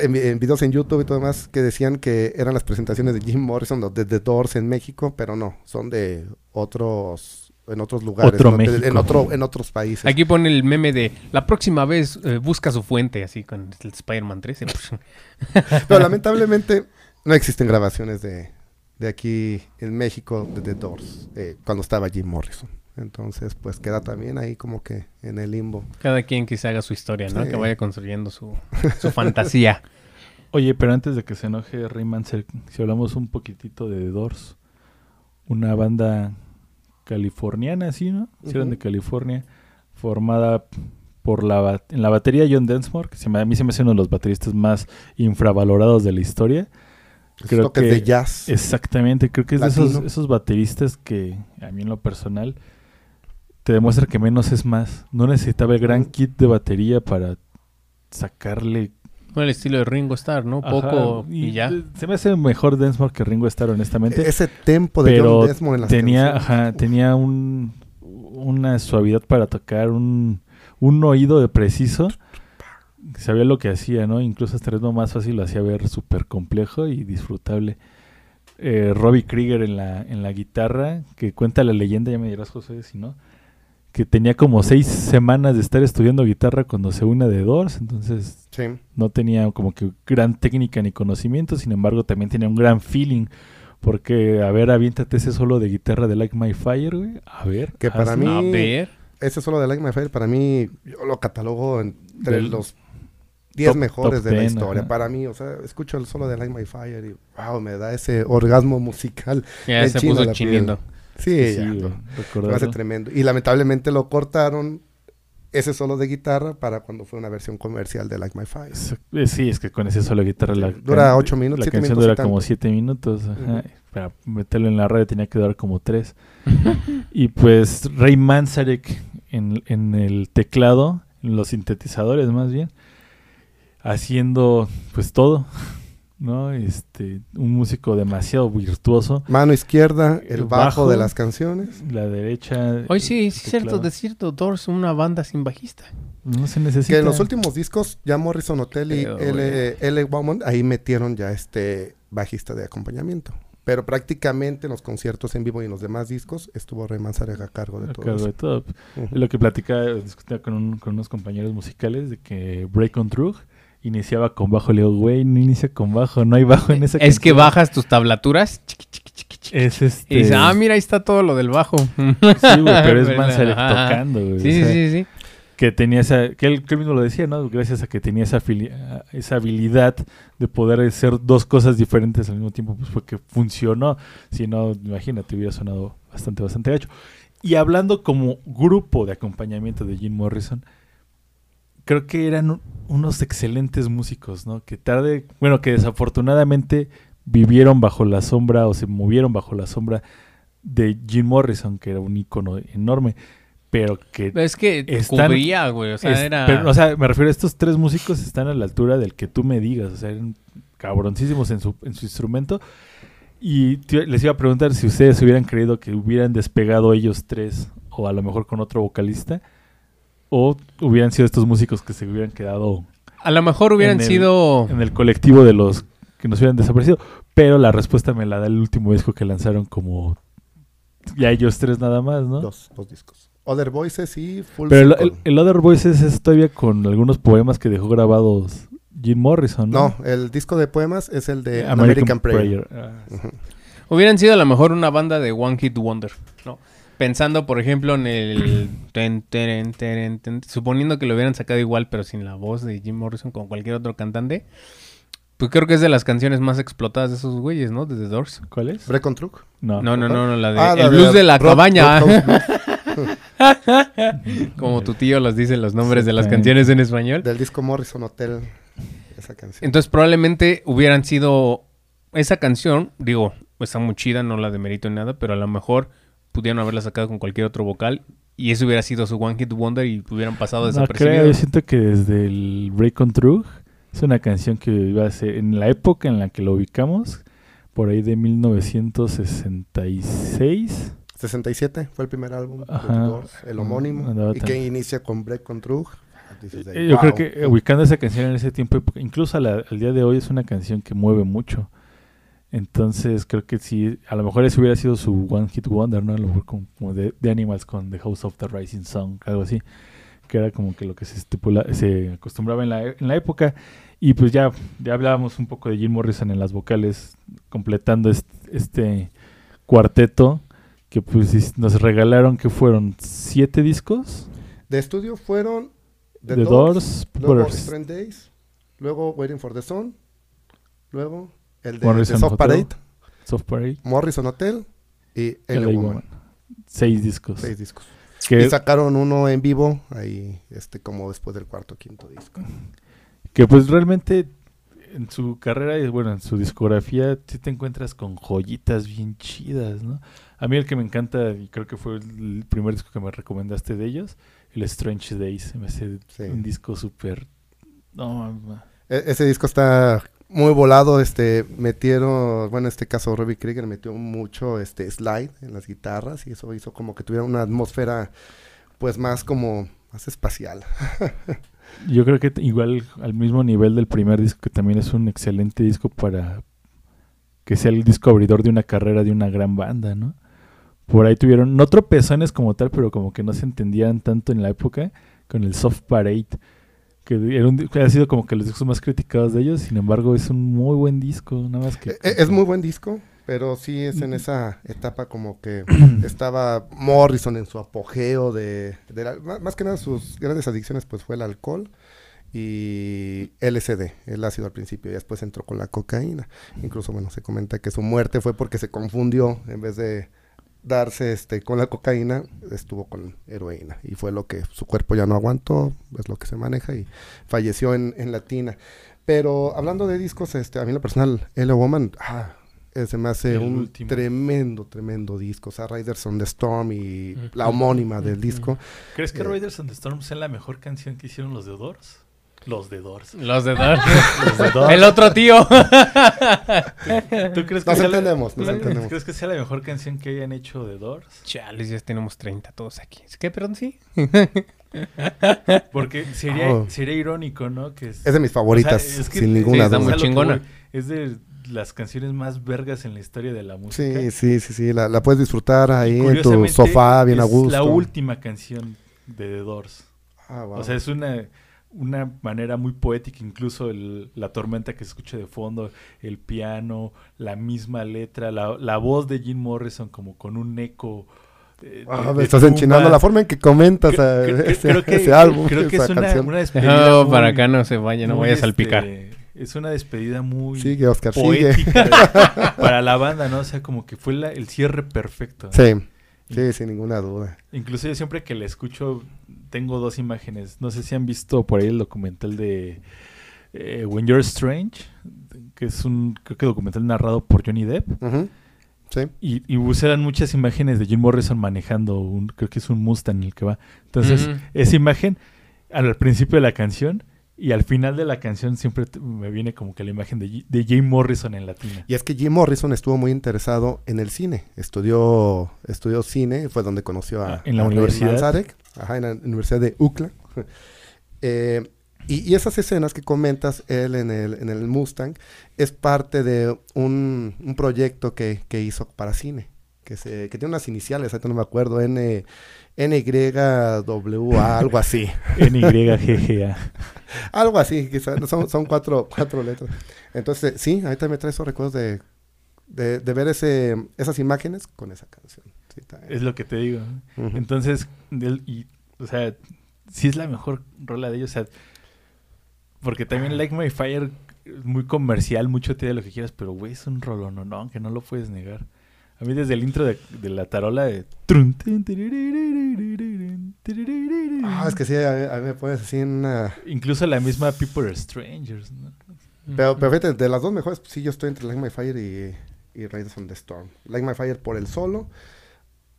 en, en videos en YouTube y todo demás que decían que eran las presentaciones de Jim Morrison o de The Doors en México, pero no, son de otros en otros lugares, Otro ¿no? De- México. en otro en otros países. Aquí pone el meme de la próxima vez eh, busca su fuente, así con el Spider-Man 13. Pero lamentablemente no existen grabaciones de, de aquí en México de The Doors eh, cuando estaba Jim Morrison. Entonces, pues queda también ahí como que en el limbo. Cada quien que se haga su historia, ¿no? Sí. Que vaya construyendo su, su fantasía. Oye, pero antes de que se enoje Rayman, si si hablamos un poquitito de The Doors, una banda californiana, ¿sí, no? Si eran de. California, formada por la en la batería John Densmore, que se me- a mí se me hace uno de los bateristas más infravalorados de la historia. Creo toques que de jazz. Exactamente, creo que es de esos, esos bateristas que a mí en lo personal te demuestra que menos es más. No necesitaba el gran kit de batería para sacarle Bueno, el estilo de Ringo Starr, ¿no? Ajá, Poco y, ya. Se me hace mejor Densmore que Ringo Starr, honestamente. Ese tempo de pero John Desmond en las tenía, ajá, tenía un, una suavidad para tocar, un, un oído de preciso. Sabía lo que hacía, ¿no? Incluso hasta el ritmo más fácil lo hacía ver súper complejo y disfrutable. Eh, Robbie Krieger en la, en la guitarra, que cuenta la leyenda, ya me dirás José si no, que tenía como seis semanas de estar estudiando guitarra cuando se une de Doors, entonces Sí. no tenía como que gran técnica ni conocimiento, sin embargo también tenía un gran feeling Porque, a ver, aviéntate ese solo de guitarra de Like My Fire, güey. A ver. Que para hazlo. mí- A ver. Ese solo de Like My Fire, para mí, yo lo catalogo entre Del los 10 top- mejores top de la 10, historia. ajá. Para mí, o sea, escucho el solo de Like My Fire y wow, me da ese orgasmo musical. Ya se puso piel. Sí, Sí, ya, no, hace tremendo. Y lamentablemente lo cortaron ese solo de guitarra para cuando fue una versión comercial de Like My Fire. Es- eh, Sí, es que con ese solo guitarra la Dura can- ocho minutos, La canción minutos dura como tanto. 7 minutos. ajá. Para meterlo en la radio tenía que durar como 3. y pues Ray Manzarek en, en el teclado, en los sintetizadores más bien, haciendo pues todo. ¿No? Este, un músico demasiado virtuoso. Mano izquierda, el El bajo, bajo. de las canciones. La derecha. Hoy sí, sí, el cierto, de cierto, Doors, una banda sin bajista. No se necesita. Que en los últimos discos, ya Morrison Hotel y Pero, L. L. Beaumont, ahí metieron ya este bajista de acompañamiento. Pero prácticamente en los conciertos en vivo y en los demás discos estuvo Ray Manzarek a cargo de A todo cargo de todo. Es lo que platicaba, discutía con, un- con unos compañeros musicales de que Break on Drug iniciaba con bajo. Le digo, güey, no inicia con bajo, no hay bajo en esa Es que canción". bajas tus tablaturas chiqui, chiqui, chiqui, chiqui, Es este. y dices, ah, mira, ahí está todo lo del bajo. Sí, güey, pero es Manzarek tocando, güey. Sí, sí, sea, sí, sí. Que tenía esa. Que él, que él mismo lo decía, ¿no? Gracias a que tenía esa, esa habilidad de poder hacer dos cosas diferentes al mismo tiempo, pues fue que funcionó. Si no, imagínate, hubiera sonado bastante, bastante gacho. Y hablando como grupo de acompañamiento de Jim Morrison, creo que eran un- unos excelentes músicos, ¿no? Que tarde, bueno, que desafortunadamente vivieron bajo la sombra o se movieron bajo la sombra de Jim Morrison, que era un ícono enorme, pero que Es que Están- cubría, güey. O sea, es- era. pero, o sea, me refiero a estos tres músicos están a la altura del que tú me digas, o sea, eran cabroncísimos en su, en su instrumento. Y te- les iba a preguntar si ustedes hubieran creído que hubieran despegado ellos tres, o a lo mejor con otro vocalista, o hubieran sido estos músicos que se hubieran quedado a lo mejor hubieran en el- sido. en el colectivo de los que nos hubieran desaparecido. Pero la respuesta me la da el último disco que lanzaron como ya ellos tres nada más, ¿no? Dos, dos discos. Other Voices y Full Pero el, Circle. el- el Other Voices es todavía con algunos poemas que dejó grabados Jim Morrison, ¿no? No, el disco de poemas es el de American, Prayer. Ah. Hubieran sido a lo mejor una banda de One Hit Wonder, ¿no? Pensando, por ejemplo, en el... ten, ten, suponiendo que lo hubieran sacado igual, pero sin la voz de Jim Morrison, como cualquier otro cantante. Pues creo que es de las canciones más explotadas de esos güeyes, ¿no? De The Doors. ¿Cuál es? Break on Truck. No. No, no, no, no, la de... Ah, el blues de la Rock- cabaña. Rockhouse Blues, como tu tío los dice los nombres de las canciones en español. del disco Morrison Hotel. Esa canción. Entonces probablemente hubieran sido esa canción, digo, está muy chida, no la demerito en nada, pero a lo mejor pudieron haberla sacado con cualquier otro vocal y eso hubiera sido su One Hit Wonder y hubieran pasado No desapercibido. creo, yo siento que desde el Break on True es una canción que iba a ser en la época en la que lo ubicamos, por ahí de 1966. 67 fue el primer álbum Ajá. Doors, el homónimo. Y que inicia con Break on Truck. Dices Eh, Yo creo que ubicando esa canción en ese tiempo, incluso la- al día de hoy, es una canción que mueve mucho. Entonces creo que sí, a lo mejor ese hubiera sido su One Hit Wonder, ¿no? A lo mejor como, como de, de Animals con The House of the Rising Sun, algo así. Que era como que lo que se estipula, se acostumbraba en la, en la época. Y pues ya, ya hablábamos un poco de Jim Morrison en las vocales, completando este, este cuarteto que pues nos regalaron que fueron siete discos. De estudio fueron The, The Doors, Doors, luego. Different Days, luego Waiting for the Sun, luego el de, Soft Hotel. Parade, Soft Parade, Morrison Hotel y LA. Woman. Woman. Seis discos. Seis discos. Y sacaron uno en vivo ahí, este, como después del cuarto o quinto disco. que pues realmente en su carrera y bueno, en su discografía sí te encuentras con joyitas bien chidas, ¿no? A mí el que me encanta y creo que fue el primer disco que me recomendaste de ellos, el Strange Days, me hace Sí. un disco súper... No, E- ese disco está muy volado, este, metieron, bueno, en este caso Robbie Krieger metió mucho, este, slide en las guitarras y eso hizo como que tuviera una atmósfera, pues, más como, más espacial. Yo creo que igual al mismo nivel del primer disco, que también es un excelente disco para que sea el disco abridor de una carrera de una gran banda, ¿no? Por ahí tuvieron, no tropezones como tal, pero como que no se entendían tanto en la época con el Soft Parade, que era un que ha sido como que los discos más criticados de ellos, sin embargo es un muy buen disco, nada más que... E- e- es muy buen disco. Pero sí es en esa etapa como que estaba Morrison en su apogeo de, de la- má- más que nada sus grandes adicciones pues fue el alcohol y LSD, el ácido al principio y después entró con la cocaína. Incluso bueno, se comenta que su muerte fue porque se confundió en vez de darse este con la cocaína, estuvo con heroína y fue lo que su cuerpo ya no aguantó, es lo que se maneja y falleció en, en Latina. Pero hablando de discos, este, a mí en lo personal, L. Woman, ah, eh, se me hace El un último. tremendo, tremendo disco. O sea, Riders on the Storm y la homónima del disco. ¿Crees que Eh. Riders on the Storm sea la mejor canción que hicieron los de Doors? Los de Doors. Los de Doors. Los de Doors. El otro tío. ¿Tú crees que Nos sea la- entendemos, nos ¿tú entendemos. ¿Crees que sea la mejor canción que hayan hecho de Doors? Chales, ya tenemos 30 todos aquí. ¿Es que, perdón, sí? Porque sería, Oh. sería irónico, ¿no? Que es, Es de mis favoritas, o sea, es que sin es- ninguna está es a muy duda. chingona. Es de las canciones más vergas en la historia de la música. Sí, sí, sí, sí. La, la puedes disfrutar ahí en tu sofá, bien a es gusto. la última canción de The Doors. Ah, wow. O sea, es una, una manera muy poética, incluso el- la tormenta que se escucha de fondo, el piano, la misma letra, la, la voz de Jim Morrison como con un eco. eh, de- Ah, de me estás enchinando la forma en que comentas Cre- eh, cre- cre- ese, creo que, ese álbum, creo que esa es una, canción. una despedida. No, muy- para acá no se vaya, no vaya a salpicar. este, es una despedida muy Sigue, Oscar, sigue. poética de- para la banda, ¿no? O sea, como que fue la- el cierre perfecto. Sí, sí, sin ninguna duda. Incluso yo siempre que la escucho tengo dos imágenes. No sé si han visto por ahí el documental de eh, When You're Strange, que es un creo que documental narrado por Johnny Depp. Sí. Y, y usan muchas imágenes de Jim Morrison manejando un, creo que es un Mustang el que va. Entonces, esa imagen al principio de la canción y al final de la canción siempre me viene como que la imagen de, de Jim Morrison en latina. Y es que Jim Morrison estuvo muy interesado en el cine. Estudió, estudió cine, fue donde conoció a... Ah, en la a universidad. Manzarek, ajá, en la Universidad de UCLA. Eh, y, y esas escenas que comentas él en el, en el Mustang es parte de un, un proyecto que, que hizo para cine. Que, se, que tiene unas iniciales, ahorita no me acuerdo, N, NYWA, algo así. NYGGA. Algo así, quizás. Son, son cuatro, cuatro letras. Entonces, sí, ahorita me trae esos recuerdos de, de, de ver ese, esas imágenes con esa canción. Sí, Es lo que te digo. Ujú. Entonces, del- y, o sea, sí es la mejor rola de ellos. O sea, porque también Like My Fire es muy comercial, mucho te da lo que quieras, pero güey, es un rolón, no, no, que no lo puedes negar. A mí desde el intro de, de la tarola de... Ah, es que sí, a mí, a mí me pones así en una... Incluso la misma People Are Strangers, ¿no? Pero, pero fíjate, de las dos mejores, sí, yo estoy entre Like My Fire y, y Riders on the Storm. Like My Fire por el solo,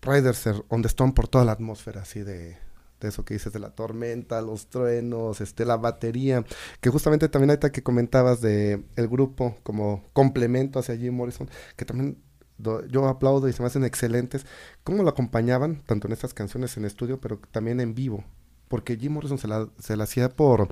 Riders on the Storm por toda la atmósfera, así de, de eso que dices, de la tormenta, los truenos, este, la batería, que justamente también ahorita que comentabas de el grupo como complemento hacia Jim Morrison, que también yo aplaudo y se me hacen excelentes, cómo lo acompañaban, tanto en estas canciones en estudio, pero también en vivo. Porque Jim Morrison se la, se la hacía por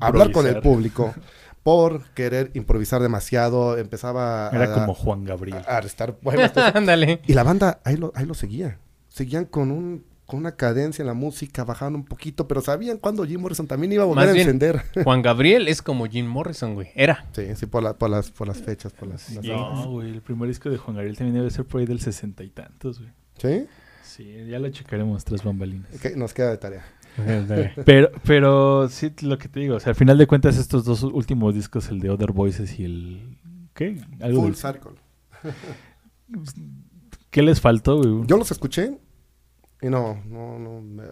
hablar con el público, por querer improvisar demasiado, empezaba Era a, como Juan Gabriel. a restar poemas. todo eso. Ándale. y la banda ahí lo, ahí lo seguía. Seguían con un con una cadencia en la música, bajaban un poquito, pero sabían cuándo Jim Morrison también iba a volver Más a bien- encender. Juan Gabriel es como Jim Morrison, güey. Era. sí, sí, por, la- por, las, por las fechas, por las... las- No, güey, el primer disco de Juan Gabriel también debe ser por ahí del sesenta y tantos, güey. ¿Sí? Sí, ya lo checaremos tras bambalinas. Ok, nos queda de tarea. Pero, pero sí, lo que te digo, o sea, al final de cuentas estos dos últimos discos, el de Other Voices y el... ¿Qué? Algo Full Circle. ¿Qué les faltó, güey? Yo los escuché y no, no, no, me-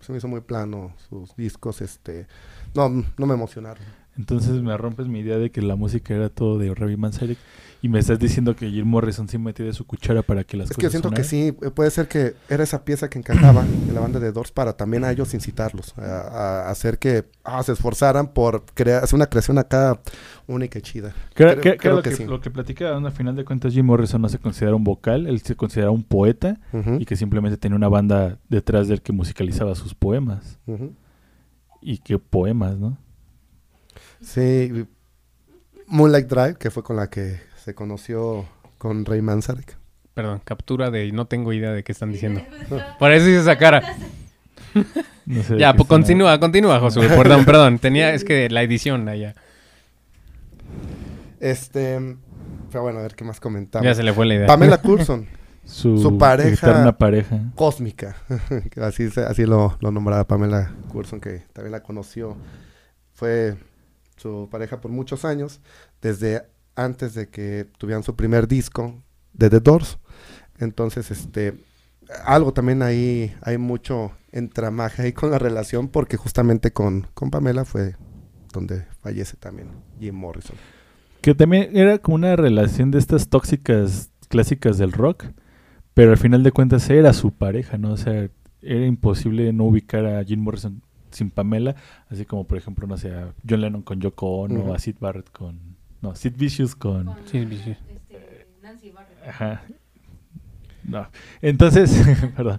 se me hizo muy plano sus discos, este... No, no me emocionaron. Entonces me rompes mi idea de que la música era todo de Ravi Manzarek y me estás diciendo que Jim Morrison sí metió de su cuchara para que las Es que yo cosas siento que sí, eh, puede ser que era esa pieza que encajaba en la banda de Doors para también a ellos incitarlos, a, a hacer que ah, se esforzaran por crear, hacer una creación acá única y chida. Creo, creo- creo- creo lo, que que, sí. lo que platicaban al final de cuentas Jim Morrison no se considera un vocal, él se considera un poeta y que simplemente tenía una banda detrás de él que musicalizaba sus poemas. Y qué poemas, ¿no? Sí, Moonlight Drive, que fue con la que se conoció con Ray Manzarek. Perdón, captura de no tengo idea de qué están diciendo. Por eso hice esa cara. No sé de Ya, pues continúa, continúa, Josué. Perdón, perdón. Tenía, es que la edición allá. Este, Pero bueno, a ver qué más comentamos. Ya se le fue la idea. Pamela Coulson, Su, Su pareja- eterna pareja. cósmica. así lo, lo nombraba Pamela Coulson, que también la conoció. Fue su pareja por muchos años, desde antes de que tuvieran su primer disco de The Doors. Entonces, este, algo también ahí, hay mucho entramaje ahí con la relación, porque justamente con, con Pamela fue donde fallece también Jim Morrison. Que también era como una relación de estas tóxicas clásicas del rock, pero al final de cuentas era su pareja, ¿no? O sea, era imposible no ubicar a Jim Morrison sin Pamela, así como por ejemplo, no sé, a John Lennon con Yoko Ono, Ujú. a Sid Barrett con... No, Sid Vicious con... Sí, sí. este, Nancy Barrett. Ajá. No. Entonces, perdón.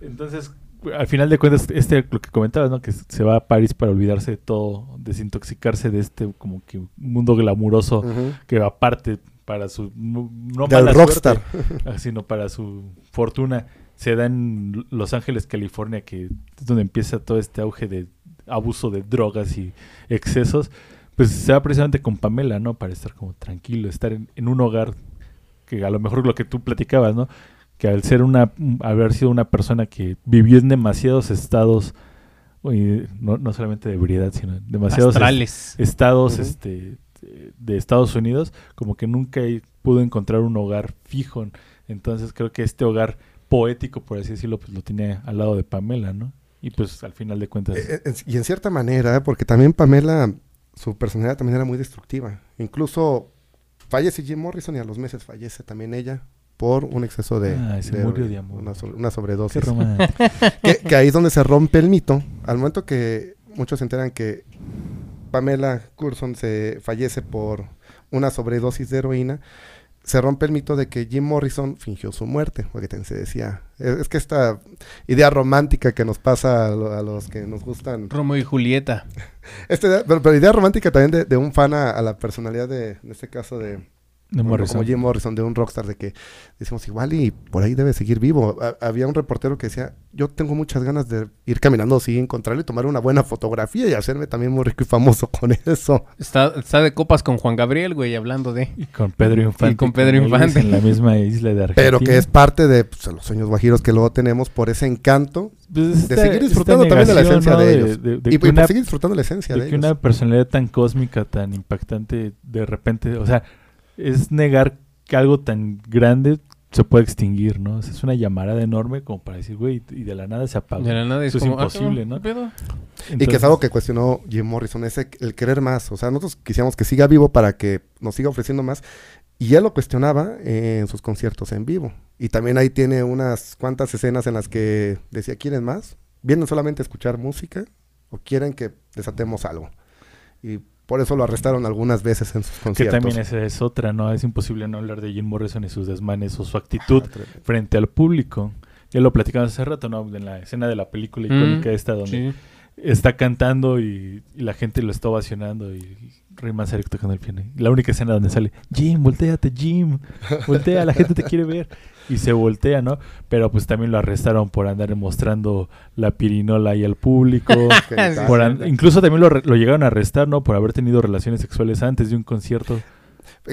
Entonces, al final de cuentas, este, lo que comentabas, ¿no? Que se va a París para olvidarse de todo, desintoxicarse de este como que mundo glamuroso Ujú. que aparte para su no no Del mala rockstar. suerte, ah, sino para su fortuna se da en Los Ángeles, California, que es donde empieza todo este auge de abuso de drogas y excesos, pues se va precisamente con Pamela, ¿no? Para estar como tranquilo, estar en, en un hogar que a lo mejor lo que tú platicabas, ¿no? Que al ser una, haber sido una persona que vivió en demasiados estados, no, no solamente de ebriedad, sino en demasiados est- estados este, de- Estados Unidos, como que nunca pudo encontrar un hogar fijo. Entonces creo que este hogar poético, por así decirlo, pues lo tenía al lado de Pamela, ¿no? Y pues al final de cuentas... Eh, eh, y en cierta manera, porque también Pamela, su personalidad también era muy destructiva. Incluso fallece Jim Morrison y a los meses fallece también ella por un exceso de, Ay, se murió de amor. Una, so- una qué sobredosis. romántico. que, que ahí es donde se rompe el mito. Al momento que muchos se enteran que Pamela Curson se fallece por una sobredosis de heroína, se rompe el mito de que Jim Morrison fingió su muerte, porque se decía, es, es que esta idea romántica que nos pasa a, lo- a los que nos gustan, Romeo y Julieta. esta idea, pero, pero idea romántica también de, de un fan a, a la personalidad de, en este caso de, De como- Morrison. como Jim Morrison, de un rockstar, de que decimos igual y por ahí debe seguir vivo. Ha- había un reportero que decía, yo tengo muchas ganas de ir caminando así, encontrarlo y tomar una buena fotografía y hacerme también muy rico y famoso con eso. Está, está de copas con Juan Gabriel, güey, hablando de... Y con Pedro Infante. Y con Pedro Infante. En la misma isla de Argentina. Pero que es parte de pues, los sueños guajiros que luego tenemos por ese encanto Pues, de seguir disfrutando también de la esencia ¿no? de ellos. de- de y, una- por seguir disfrutando la esencia de, de que ellos. una personalidad tan cósmica, tan impactante, de repente, o sea, es negar que algo tan grande se puede extinguir, ¿no? O sea, es una llamarada enorme como para decir, güey, y de la nada se apaga. De la nada es Eso es como, ah, imposible, ¿no? ¿qué pedo? Y que es algo que cuestionó Jim Morrison, ese el querer más. O sea, nosotros quisiéramos que siga vivo para que nos siga ofreciendo más. Y él lo cuestionaba eh, en sus conciertos en vivo. Y también ahí tiene unas cuantas escenas en las que decía, ¿quieren más? ¿Vienen solamente a escuchar música? ¿O quieren que desatemos algo? Y por eso lo arrestaron algunas veces en sus Que conciertos. también esa es otra, ¿no? Es imposible no hablar de Jim Morrison y sus desmanes o su actitud Ah, tremendo. frente al público. Ya lo platicamos hace rato, ¿no? En la escena de la película Mm, icónica esta donde Sí. está cantando y, y la gente lo está ovacionando y Rey Manzarek tocando el piano. La única escena donde sale, Jim, volteate, Jim, voltea, la gente te quiere ver. Y se voltea, ¿no? Pero pues también lo arrestaron por andar mostrando la pirinola ahí al público. Por an- incluso también lo, re- lo llegaron a arrestar, ¿no? Por haber tenido relaciones sexuales antes de un concierto.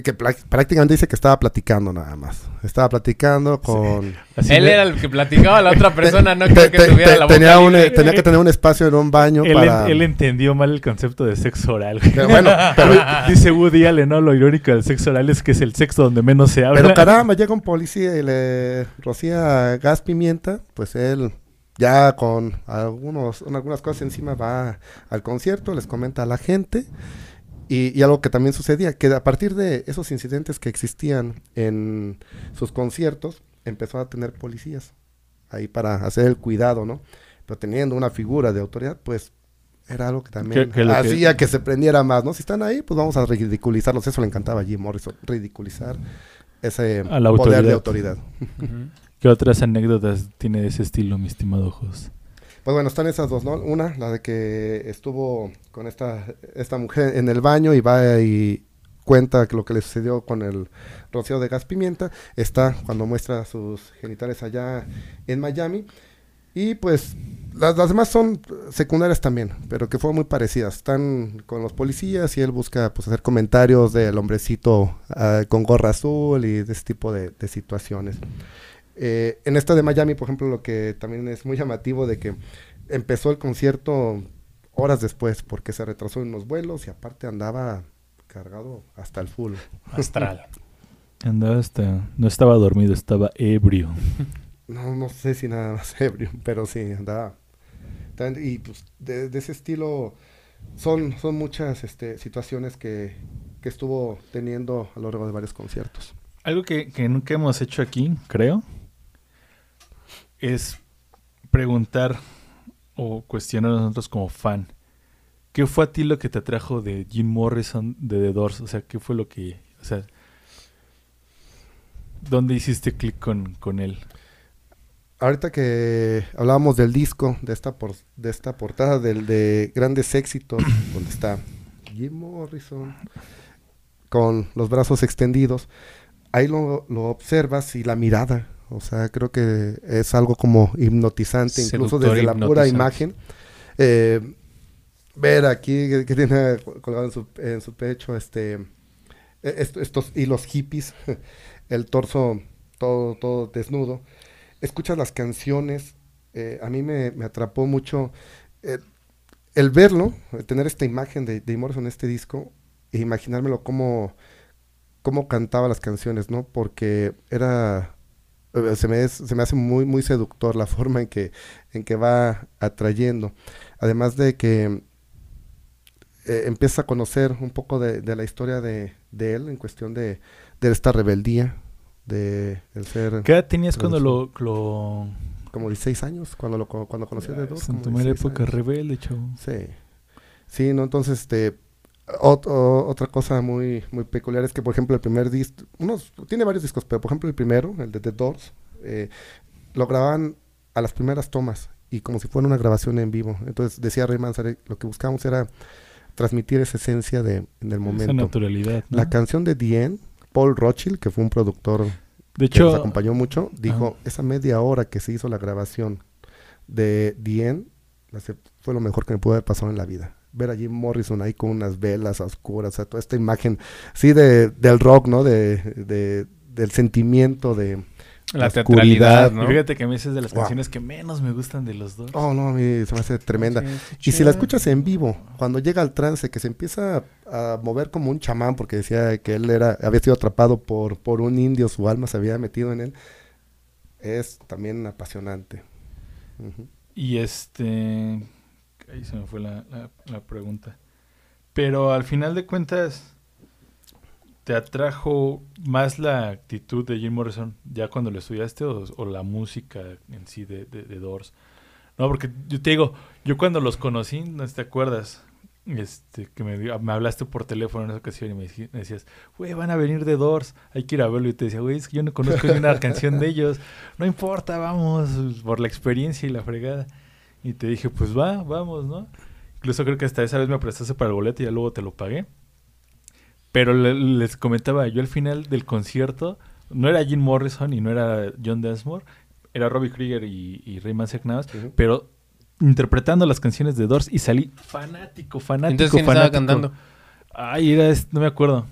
Que prácticamente dice que estaba platicando nada más. Estaba platicando con... Él de- era el que platicaba, la otra persona no creo que tuviera te- la boca tenía, un, eh, tenía que tener un espacio en un baño él, para... en- él entendió mal el concepto de sexo oral. Pero bueno, pero, Dice Woody Allen, ¿no? Lo irónico del sexo oral es que es el sexo donde menos se habla. pero caramba, llega un policía y le rocía gas pimienta, pues él ya con algunos, algunas cosas encima va al concierto, les comenta a la gente. Y, y algo que también sucedía, que a partir de esos incidentes que existían en sus conciertos, empezó a tener policías ahí para hacer el cuidado, ¿no? Pero teniendo una figura de autoridad, pues era algo que también Que- que lo que- hacía que... se prendiera más, ¿no? Si están ahí, pues vamos a ridiculizarlos. Eso le encantaba a Jim Morrison, ridiculizar ese A la poder de autoridad. ¿Qué otras anécdotas tiene de ese estilo, mi estimado Jos? Pues bueno, están esas dos, ¿no? Una, la de que estuvo con esta, esta mujer en el baño y va y cuenta lo que le sucedió con el rocío de gas pimienta. Está cuando muestra sus genitales allá en Miami. Y pues las, las demás son secundarias también, pero que fueron muy parecidas. Están con los policías y él busca pues, hacer comentarios del hombrecito ah, con gorra azul y de ese tipo de, de situaciones. Eh, en esta de Miami, por ejemplo, lo que también es muy llamativo de que empezó el concierto horas después porque se retrasó en los vuelos y aparte andaba cargado hasta el full. Astral. Andaba hasta... No estaba dormido, estaba ebrio. No, no sé si nada más ebrio, pero sí, andaba. Y pues de, de ese estilo son, son muchas este, situaciones que, que estuvo teniendo a lo largo de varios conciertos. Algo que, que nunca hemos hecho aquí, creo, es preguntar o cuestionar a nosotros como fan. ¿Qué fue a ti lo que te atrajo de Jim Morrison de The Doors? O sea, ¿qué fue lo que... O sea, ¿dónde hiciste clic con, con él? Ahorita que hablábamos del disco, de esta, por, de esta portada del de grandes éxitos, donde está Jim Morrison con los brazos extendidos, ahí lo, lo observas y la mirada, o sea, creo que es algo como hipnotizante, incluso Seductor, desde la pura imagen. Eh, ver aquí que, que tiene colgado en su, en su pecho este eh, est- estos hilos hippies, el torso todo, todo desnudo. Escuchas las canciones, eh, a mí me, me atrapó mucho eh, el verlo, tener esta imagen de, de Morrison en este disco, e imaginármelo cómo, cómo cantaba las canciones, ¿no? Porque era, se me, es- se me hace muy, muy seductor la forma en que, en que va atrayendo. Además de que eh, empieza a conocer un poco de, de la historia de, de él en cuestión de, de esta rebeldía, de el ser ¿Qué edad tenías cuando lo... lo... como 16 años cuando lo cuando conocí a Doors, en tu mera 16 época años. rebelde, chavo? Sí. Sí, no, entonces este otra cosa muy muy peculiar es que por ejemplo el primer disco, unos tiene varios discos, pero por ejemplo el primero, el de The Doors, eh, lo grababan a las primeras tomas y como si fuera una grabación en vivo. Entonces decía Ray Manzarek, lo que buscábamos era transmitir esa esencia de en el Esa momento. naturalidad, ¿no? La canción de End, Paul Rothschild, que fue un productor De que nos hecho, acompañó mucho, dijo, esa media hora que se hizo la grabación de se- fue lo mejor que me pudo haber pasado en la vida. Ver a Jim Morrison ahí con unas velas a oscuras, o sea, toda esta imagen, sí, de, del rock, ¿no? De, de- del sentimiento de... La La teatralidad, oscuridad, ¿no? y fíjate que a mí esa es de las Wow. canciones que menos me gustan de los dos. Oh, no, a mí se me hace tremenda. Y si la escuchas en vivo, cuando llega al trance, que se empieza a, a mover como un chamán, porque decía que él era, había sido atrapado por, por un indio, su alma se había metido en él, es también apasionante. Y este... Ahí se me fue la, la- pregunta. Pero al final de cuentas, ¿te atrajo más la actitud de Jim Morrison ya cuando lo estudiaste o, o la música en sí de, de, de Doors? No, porque yo te digo, yo cuando los conocí, no te acuerdas, este, que me, me hablaste por teléfono en esa ocasión y me, me decías, güey, van a venir de Doors, hay que ir a verlo. Y te decía, güey, es que yo no conozco ni una canción de ellos. No importa, vamos, por la experiencia y la fregada. Y te dije, pues va, vamos, ¿no? Incluso creo que hasta esa vez me prestaste para el boleto y ya luego te lo pagué. Pero le- les comentaba, yo al final del concierto, no era Jim Morrison y no era John Densmore, era Robbie Krieger y, y Ray Manzarek nada más, Ujú. pero interpretando las canciones de Doors y salí fanático, fanático, Entonces, ¿quién estaba fanático. cantando? Ay, era, este, no me acuerdo.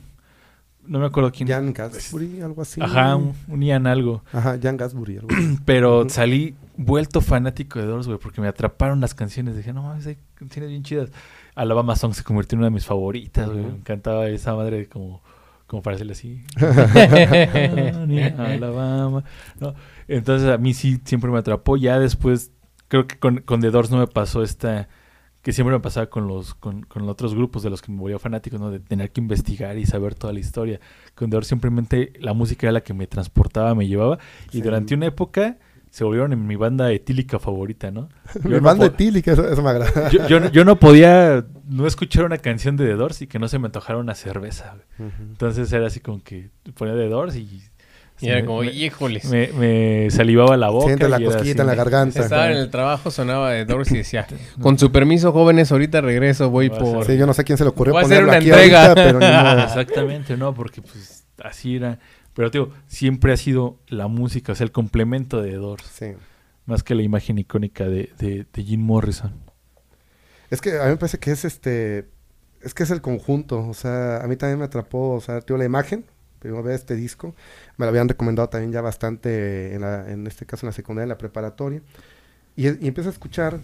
No me acuerdo quién. Jan Gasbury, algo así. Ajá, un, un Ian algo. Ajá, Jan Gasbury, algo así. Pero salí vuelto fanático de Doors, güey, porque me atraparon las canciones. Dije, no mames, hay canciones bien chidas. Alabama Song se convirtió en una de mis favoritas, güey. Me encantaba esa madre como, como para hacerle así. Alabama. No, Entonces a mí sí siempre me atrapó. Ya después, creo que con, con The Doors no me pasó esta que siempre me pasaba con los con, con otros grupos de los que me volvía fanático, ¿no? De tener que investigar y saber toda la historia. Con The Doors simplemente la música era la que me transportaba, me llevaba. Y Sí. durante una época se volvieron en mi banda etílica favorita, ¿no? Mi no banda etílica, eso, eso me agrada. yo, yo, no- yo no podía no escuchar una canción de The Doors y que no se me antojara una cerveza. güey. Ujú. Entonces era así como que ponía The Doors y... Y era me- como, me, híjoles. me, me salivaba la boca. Siente la y era cosquillita en la garganta. Estaba en el trabajo, sonaba de Doors y decía, con su permiso, jóvenes, ahorita regreso, voy por... Sí, yo no sé quién se le ocurrió Voy a hacer ponerlo una aquí entrega. ahorita, pero ni modo. Exactamente, ¿no? Porque pues así era. Pero te digo, siempre ha sido la música, o sea, el complemento de Doors. Sí. más que la imagen icónica de, de, de Jim Morrison. Es que a mí me parece que es este. Es que es el conjunto. O sea, a mí también me atrapó. O sea, tío, la imagen. Primero ver este disco. Me lo habían recomendado también ya bastante. En, la- en este caso en la secundaria, en la preparatoria. Y, y empieza a escuchar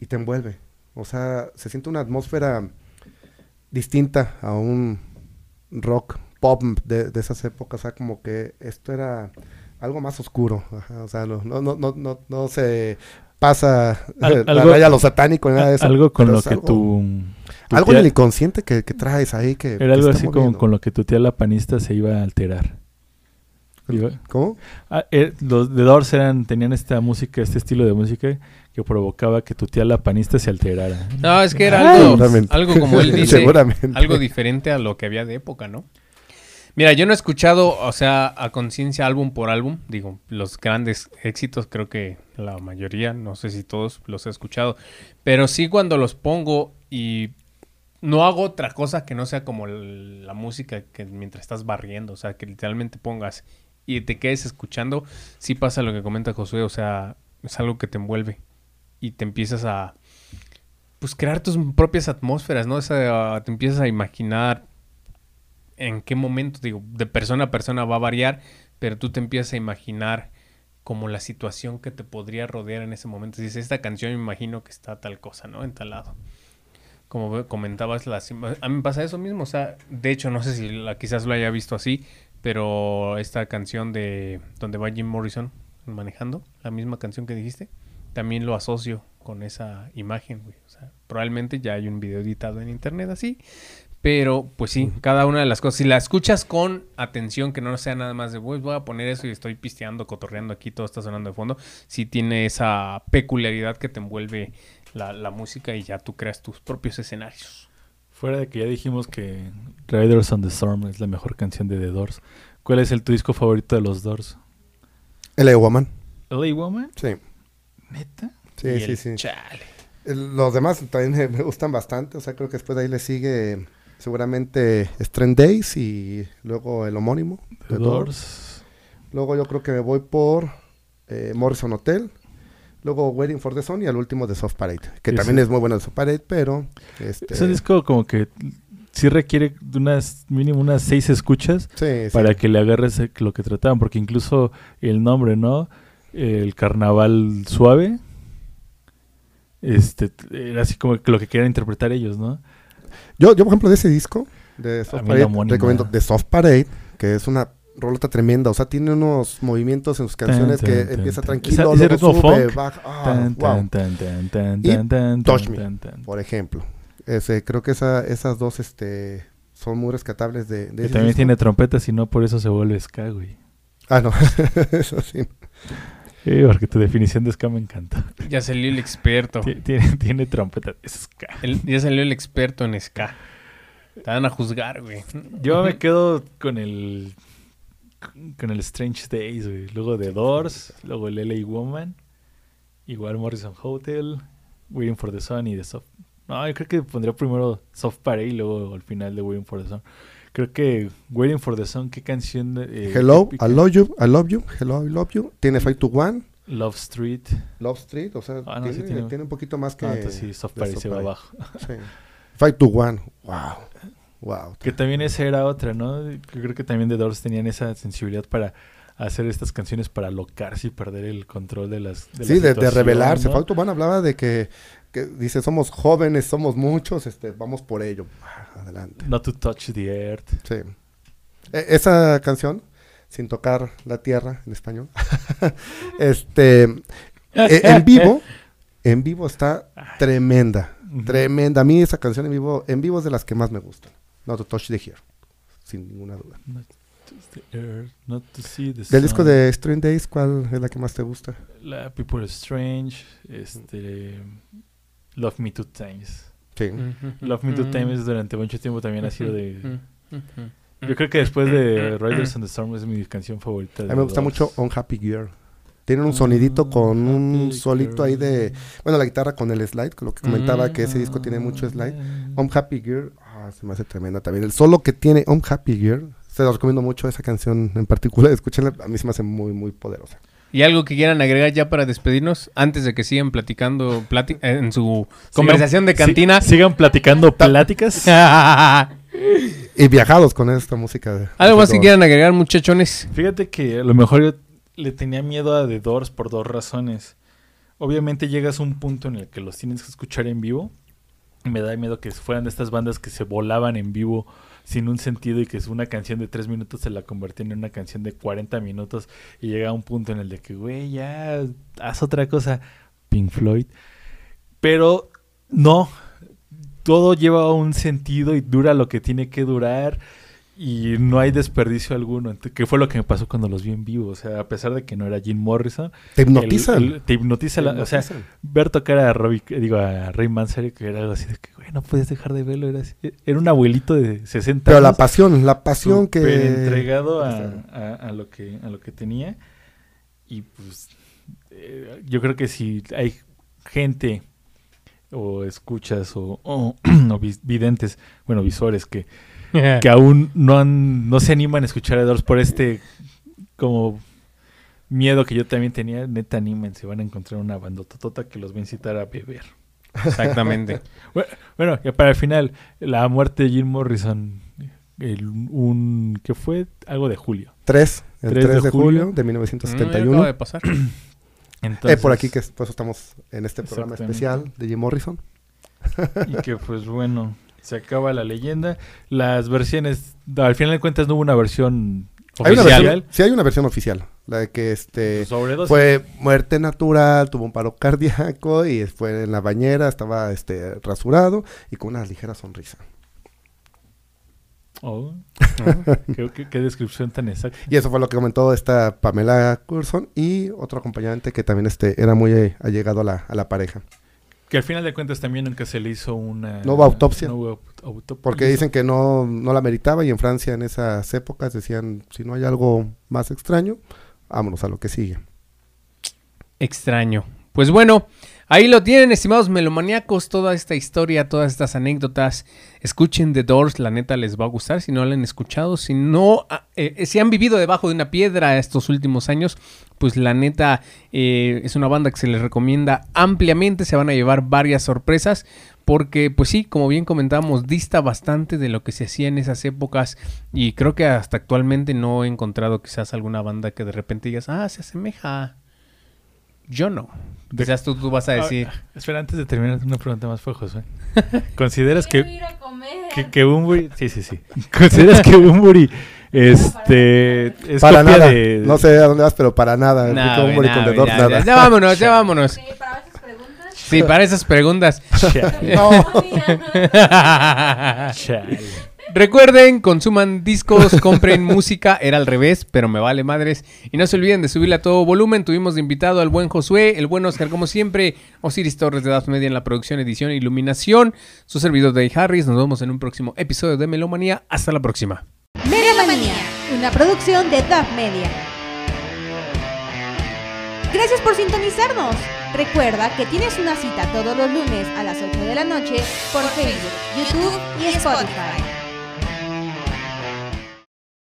y te envuelve. O sea, se siente una atmósfera distinta a un rock pop de, de esas épocas. O sea, como que esto era algo más oscuro. Ajá, o sea, no, no, no, no, no, no se pasa Al- la algo- raya a lo satánico ni nada de eso. algo con lo es que algo- tu, tu algo tía- en el inconsciente que, que traes ahí que era algo así como con lo que tu tía la panista se iba a alterar. Iba- ¿Cómo? Ah, eh, los The Doors eran, tenían esta música, este estilo de música que provocaba que tu tía la panista se alterara. No, es que era algo, Seguramente. algo como él dice, algo diferente a lo que había de época, ¿no? Mira, yo no he escuchado, o sea, a conciencia álbum por álbum, digo, los grandes éxitos, creo que la mayoría, no sé si todos los he escuchado, pero sí cuando los pongo y no hago otra cosa que no sea como la música que mientras estás barriendo, o sea, que literalmente pongas y te quedes escuchando, sí pasa lo que comenta Josué, o sea, es algo que te envuelve y te empiezas a pues crear tus propias atmósferas, ¿no? Esa, te empiezas a imaginar en qué momento, digo, de persona a persona va a variar, pero tú te empiezas a imaginar como la situación que te podría rodear en ese momento. Dices, esta canción me imagino que está tal cosa, ¿no? En tal lado. Como comentabas, a mí me pasa eso mismo, o sea, de hecho, no sé si la, quizás lo haya visto así, pero esta canción de donde va Jim Morrison manejando, la misma canción que dijiste, también lo asocio con esa imagen, güey. O sea, probablemente ya hay un video editado en internet así, pero pues sí, cada una de las cosas, si la escuchas con atención, que no sea nada más de, "Uy, voy a poner eso y estoy pisteando, cotorreando aquí, todo está sonando de fondo, sí tiene esa peculiaridad que te envuelve la, la música y ya tú creas tus propios escenarios. Fuera de que ya dijimos que Riders on the Storm es la mejor canción de The Doors. ¿Cuál es el tu disco favorito de los Doors? L.A. Woman. LA Woman, Sí, neta. sí, Y sí, el sí. Chale. Los demás también me, me gustan bastante. O sea, creo que después de ahí le sigue seguramente Strand Days y luego el homónimo. The The Doors. Luego yo creo que me voy por eh, Morrison Hotel. Luego Waiting for the Sun y al último de Soft Parade. Que Ese- también es muy bueno de Soft Parade, pero... Este, Es un disco como que sí requiere de unas mínimo unas seis escuchas sí, sí. para que le agarres eh, lo que trataban, porque incluso el nombre, ¿no? El carnaval suave, este, era así como lo que querían interpretar ellos, ¿no? Yo, yo, por ejemplo, de ese disco, de Soft Parade, recomiendo The Soft Parade, que es una rolota tremenda. O sea, tiene unos movimientos en sus canciones Tan, que tan, empieza tan. tranquilo, ese luego sube, baja. Wow. Y tan, Touch Me. Por ejemplo. Ese, creo que esa, esas dos este, son muy rescatables de, de Que ese también disco. tiene trompetas y no por eso se vuelve ska, güey. Ah, no. Eso sí. Sí, porque tu definición de ska me encanta. Ya salió el experto. Ti- Tiene, tiene trompetas, es ska. El- ya salió el experto en ska. Te van a juzgar, güey. Yo me quedo con el con el Strange Days, güey. Luego The Doors, luego el LA Woman, igual Morrison Hotel, Waiting for the Sun y The Soft. No, yo creo que pondría primero Soft Parade y luego al final de Waiting for the Sun. Creo que Waiting for the Sun, qué canción eh, Hello, épica. I love you, I love you, hello, I love you. Tiene Fight to One, Love Street. Love Street, o sea, Ah, no, sí tiene, tiene- un poquito más que... Ah, entonces sí, Soft Parade se va abajo. Sí. Fight to One, wow, wow. Que también esa era otra, ¿no? Yo creo que también The Doors tenían esa sensibilidad para hacer estas canciones para locarse y perder el control de las de la sí, de, de. ¿no? Fight to One hablaba de que, que dice, somos jóvenes, somos muchos, este, vamos por ello. Adelante. Not to touch the earth. Sí. E- esa canción, sin tocar la tierra en español, este, e- en vivo, en vivo está tremenda, tremenda. A mí esa canción en vivo, en vivo es de las que más me gustan. Not to touch the here, sin ninguna duda. Not to touch the earth, not to see the Del disco sun. de Strange Days, ¿cuál es la que más te gusta? La People Strange, este Love Me Two Times. Sí. Love Me Two Times durante mucho tiempo también ha sido de. Yo creo que después de Riders on the Storm es mi canción favorita. A mí me gusta mucho On Happy Girl. Tienen un sonidito con un Happy solito ahí de... Girl. Bueno, la guitarra con el slide, con lo que comentaba que ese disco tiene mucho slide. Mm. On Happy Girl, ah, se me hace tremenda también. El solo que tiene On Happy Girl, se lo recomiendo mucho esa canción en particular, escúchenla, a mí se me hace muy, muy poderosa. ¿Y algo que quieran agregar ya para despedirnos? Antes de que sigan platicando plati- en su conversación de cantina. si- sigan platicando pláticas. Y viajados con esta música. de- ¿Algo más que quieran agregar, muchachones? Fíjate que a lo mejor yo le tenía miedo a The Doors por dos razones. Obviamente llegas a un punto en el que los tienes que escuchar en vivo. Y me da miedo que fueran de estas bandas que se volaban en vivo sin un sentido y que es una canción de tres minutos se la convertían en una canción de 40 minutos y llega a un punto en el de que, güey, ya, haz otra cosa. Pink Floyd. Pero no, todo lleva un sentido y dura lo que tiene que durar y no hay desperdicio alguno. Que fue lo que me pasó cuando los vi en vivo. O sea, a pesar de que no era Jim Morrison, Te el- el- te hipnotiza. la- o sea, ver tocar a Robbie, digo, a Ray Manzarek, que era algo así de que, güey, no puedes dejar de verlo. Era, así- era un abuelito de 60 Pero la años. pasión, la pasión que... entregado a, a- a lo que, a lo que tenía. Y pues, eh, yo creo que si hay gente o escuchas o, o- videntes, bueno, visores que, que aún no, han, no se animan a escuchar a Doors por este como miedo que yo también tenía, neta anímense, van a encontrar una bandototota que los va a incitar a beber. Exactamente. Bueno, bueno, ya para el final, la muerte de Jim Morrison, el- un que fue algo de julio. 3, el 3 3, de de, julio. julio, de Mm, ya 1971. acaba de pasar. Entonces, eh, por aquí que por eso estamos en este programa especial de Jim Morrison. Y que pues bueno, se acaba la leyenda. Las versiones, al final de cuentas no hubo una versión Hay una oficial. versión, sí hay una versión oficial, la de que este Sobredosis. fue muerte natural, tuvo un paro cardíaco y fue en la bañera, estaba este rasurado y con una ligera sonrisa. Oh, qué, qué- qué descripción tan exacta. Y eso fue lo que comentó esta Pamela Curson y otro acompañante que también este era muy eh, allegado a la, a la pareja. Que al final de cuentas también nunca se le hizo una... No hubo autopsia. no hubo aut- autopsia. Porque dicen que no, no la meritaba y en Francia en esas épocas decían, si no hay algo más extraño, vámonos a lo que sigue. Extraño. Pues bueno, ahí lo tienen, estimados melomaníacos, toda esta historia, todas estas anécdotas. Escuchen The Doors, la neta les va a gustar si no la han escuchado. Si no, ah, eh, han vivido debajo de una piedra estos últimos años, pues la neta eh, es una banda que se les recomienda ampliamente. Se van a llevar varias sorpresas. Porque, pues sí, como bien comentábamos, dista bastante de lo que se hacía en esas épocas. Y creo que hasta actualmente no he encontrado quizás alguna banda que de repente digas, ah, se asemeja. Yo no. Quizás tú, tú vas a decir. Ah, espera, antes de terminar, una pregunta más fue Josué. ¿Consideras que, ir a comer. que, que Bunbury... Sí, sí, sí. ¿Consideras que Bunbury este, es para copia nada, de... no sé a dónde vas, pero para nada. Con ya, nada. ya, ya vámonos, ya vámonos. Sí, para esas preguntas. Sí, para esas preguntas. Chale. Recuerden, consuman discos, compren música, era al revés, pero me vale madres. Y no se olviden de subirle a todo volumen. Tuvimos de invitado al buen Josué, el buen Oscar, como siempre, Osiris Torres de Edad Media en la producción, edición e iluminación. Su servidor Dave Harris. Nos vemos en un próximo episodio de Melomanía. Hasta la próxima. Melomanía, una producción de DAF Media. Gracias por sintonizarnos. Recuerda que tienes una cita todos los lunes a las 8 de la noche por Facebook, YouTube y Spotify.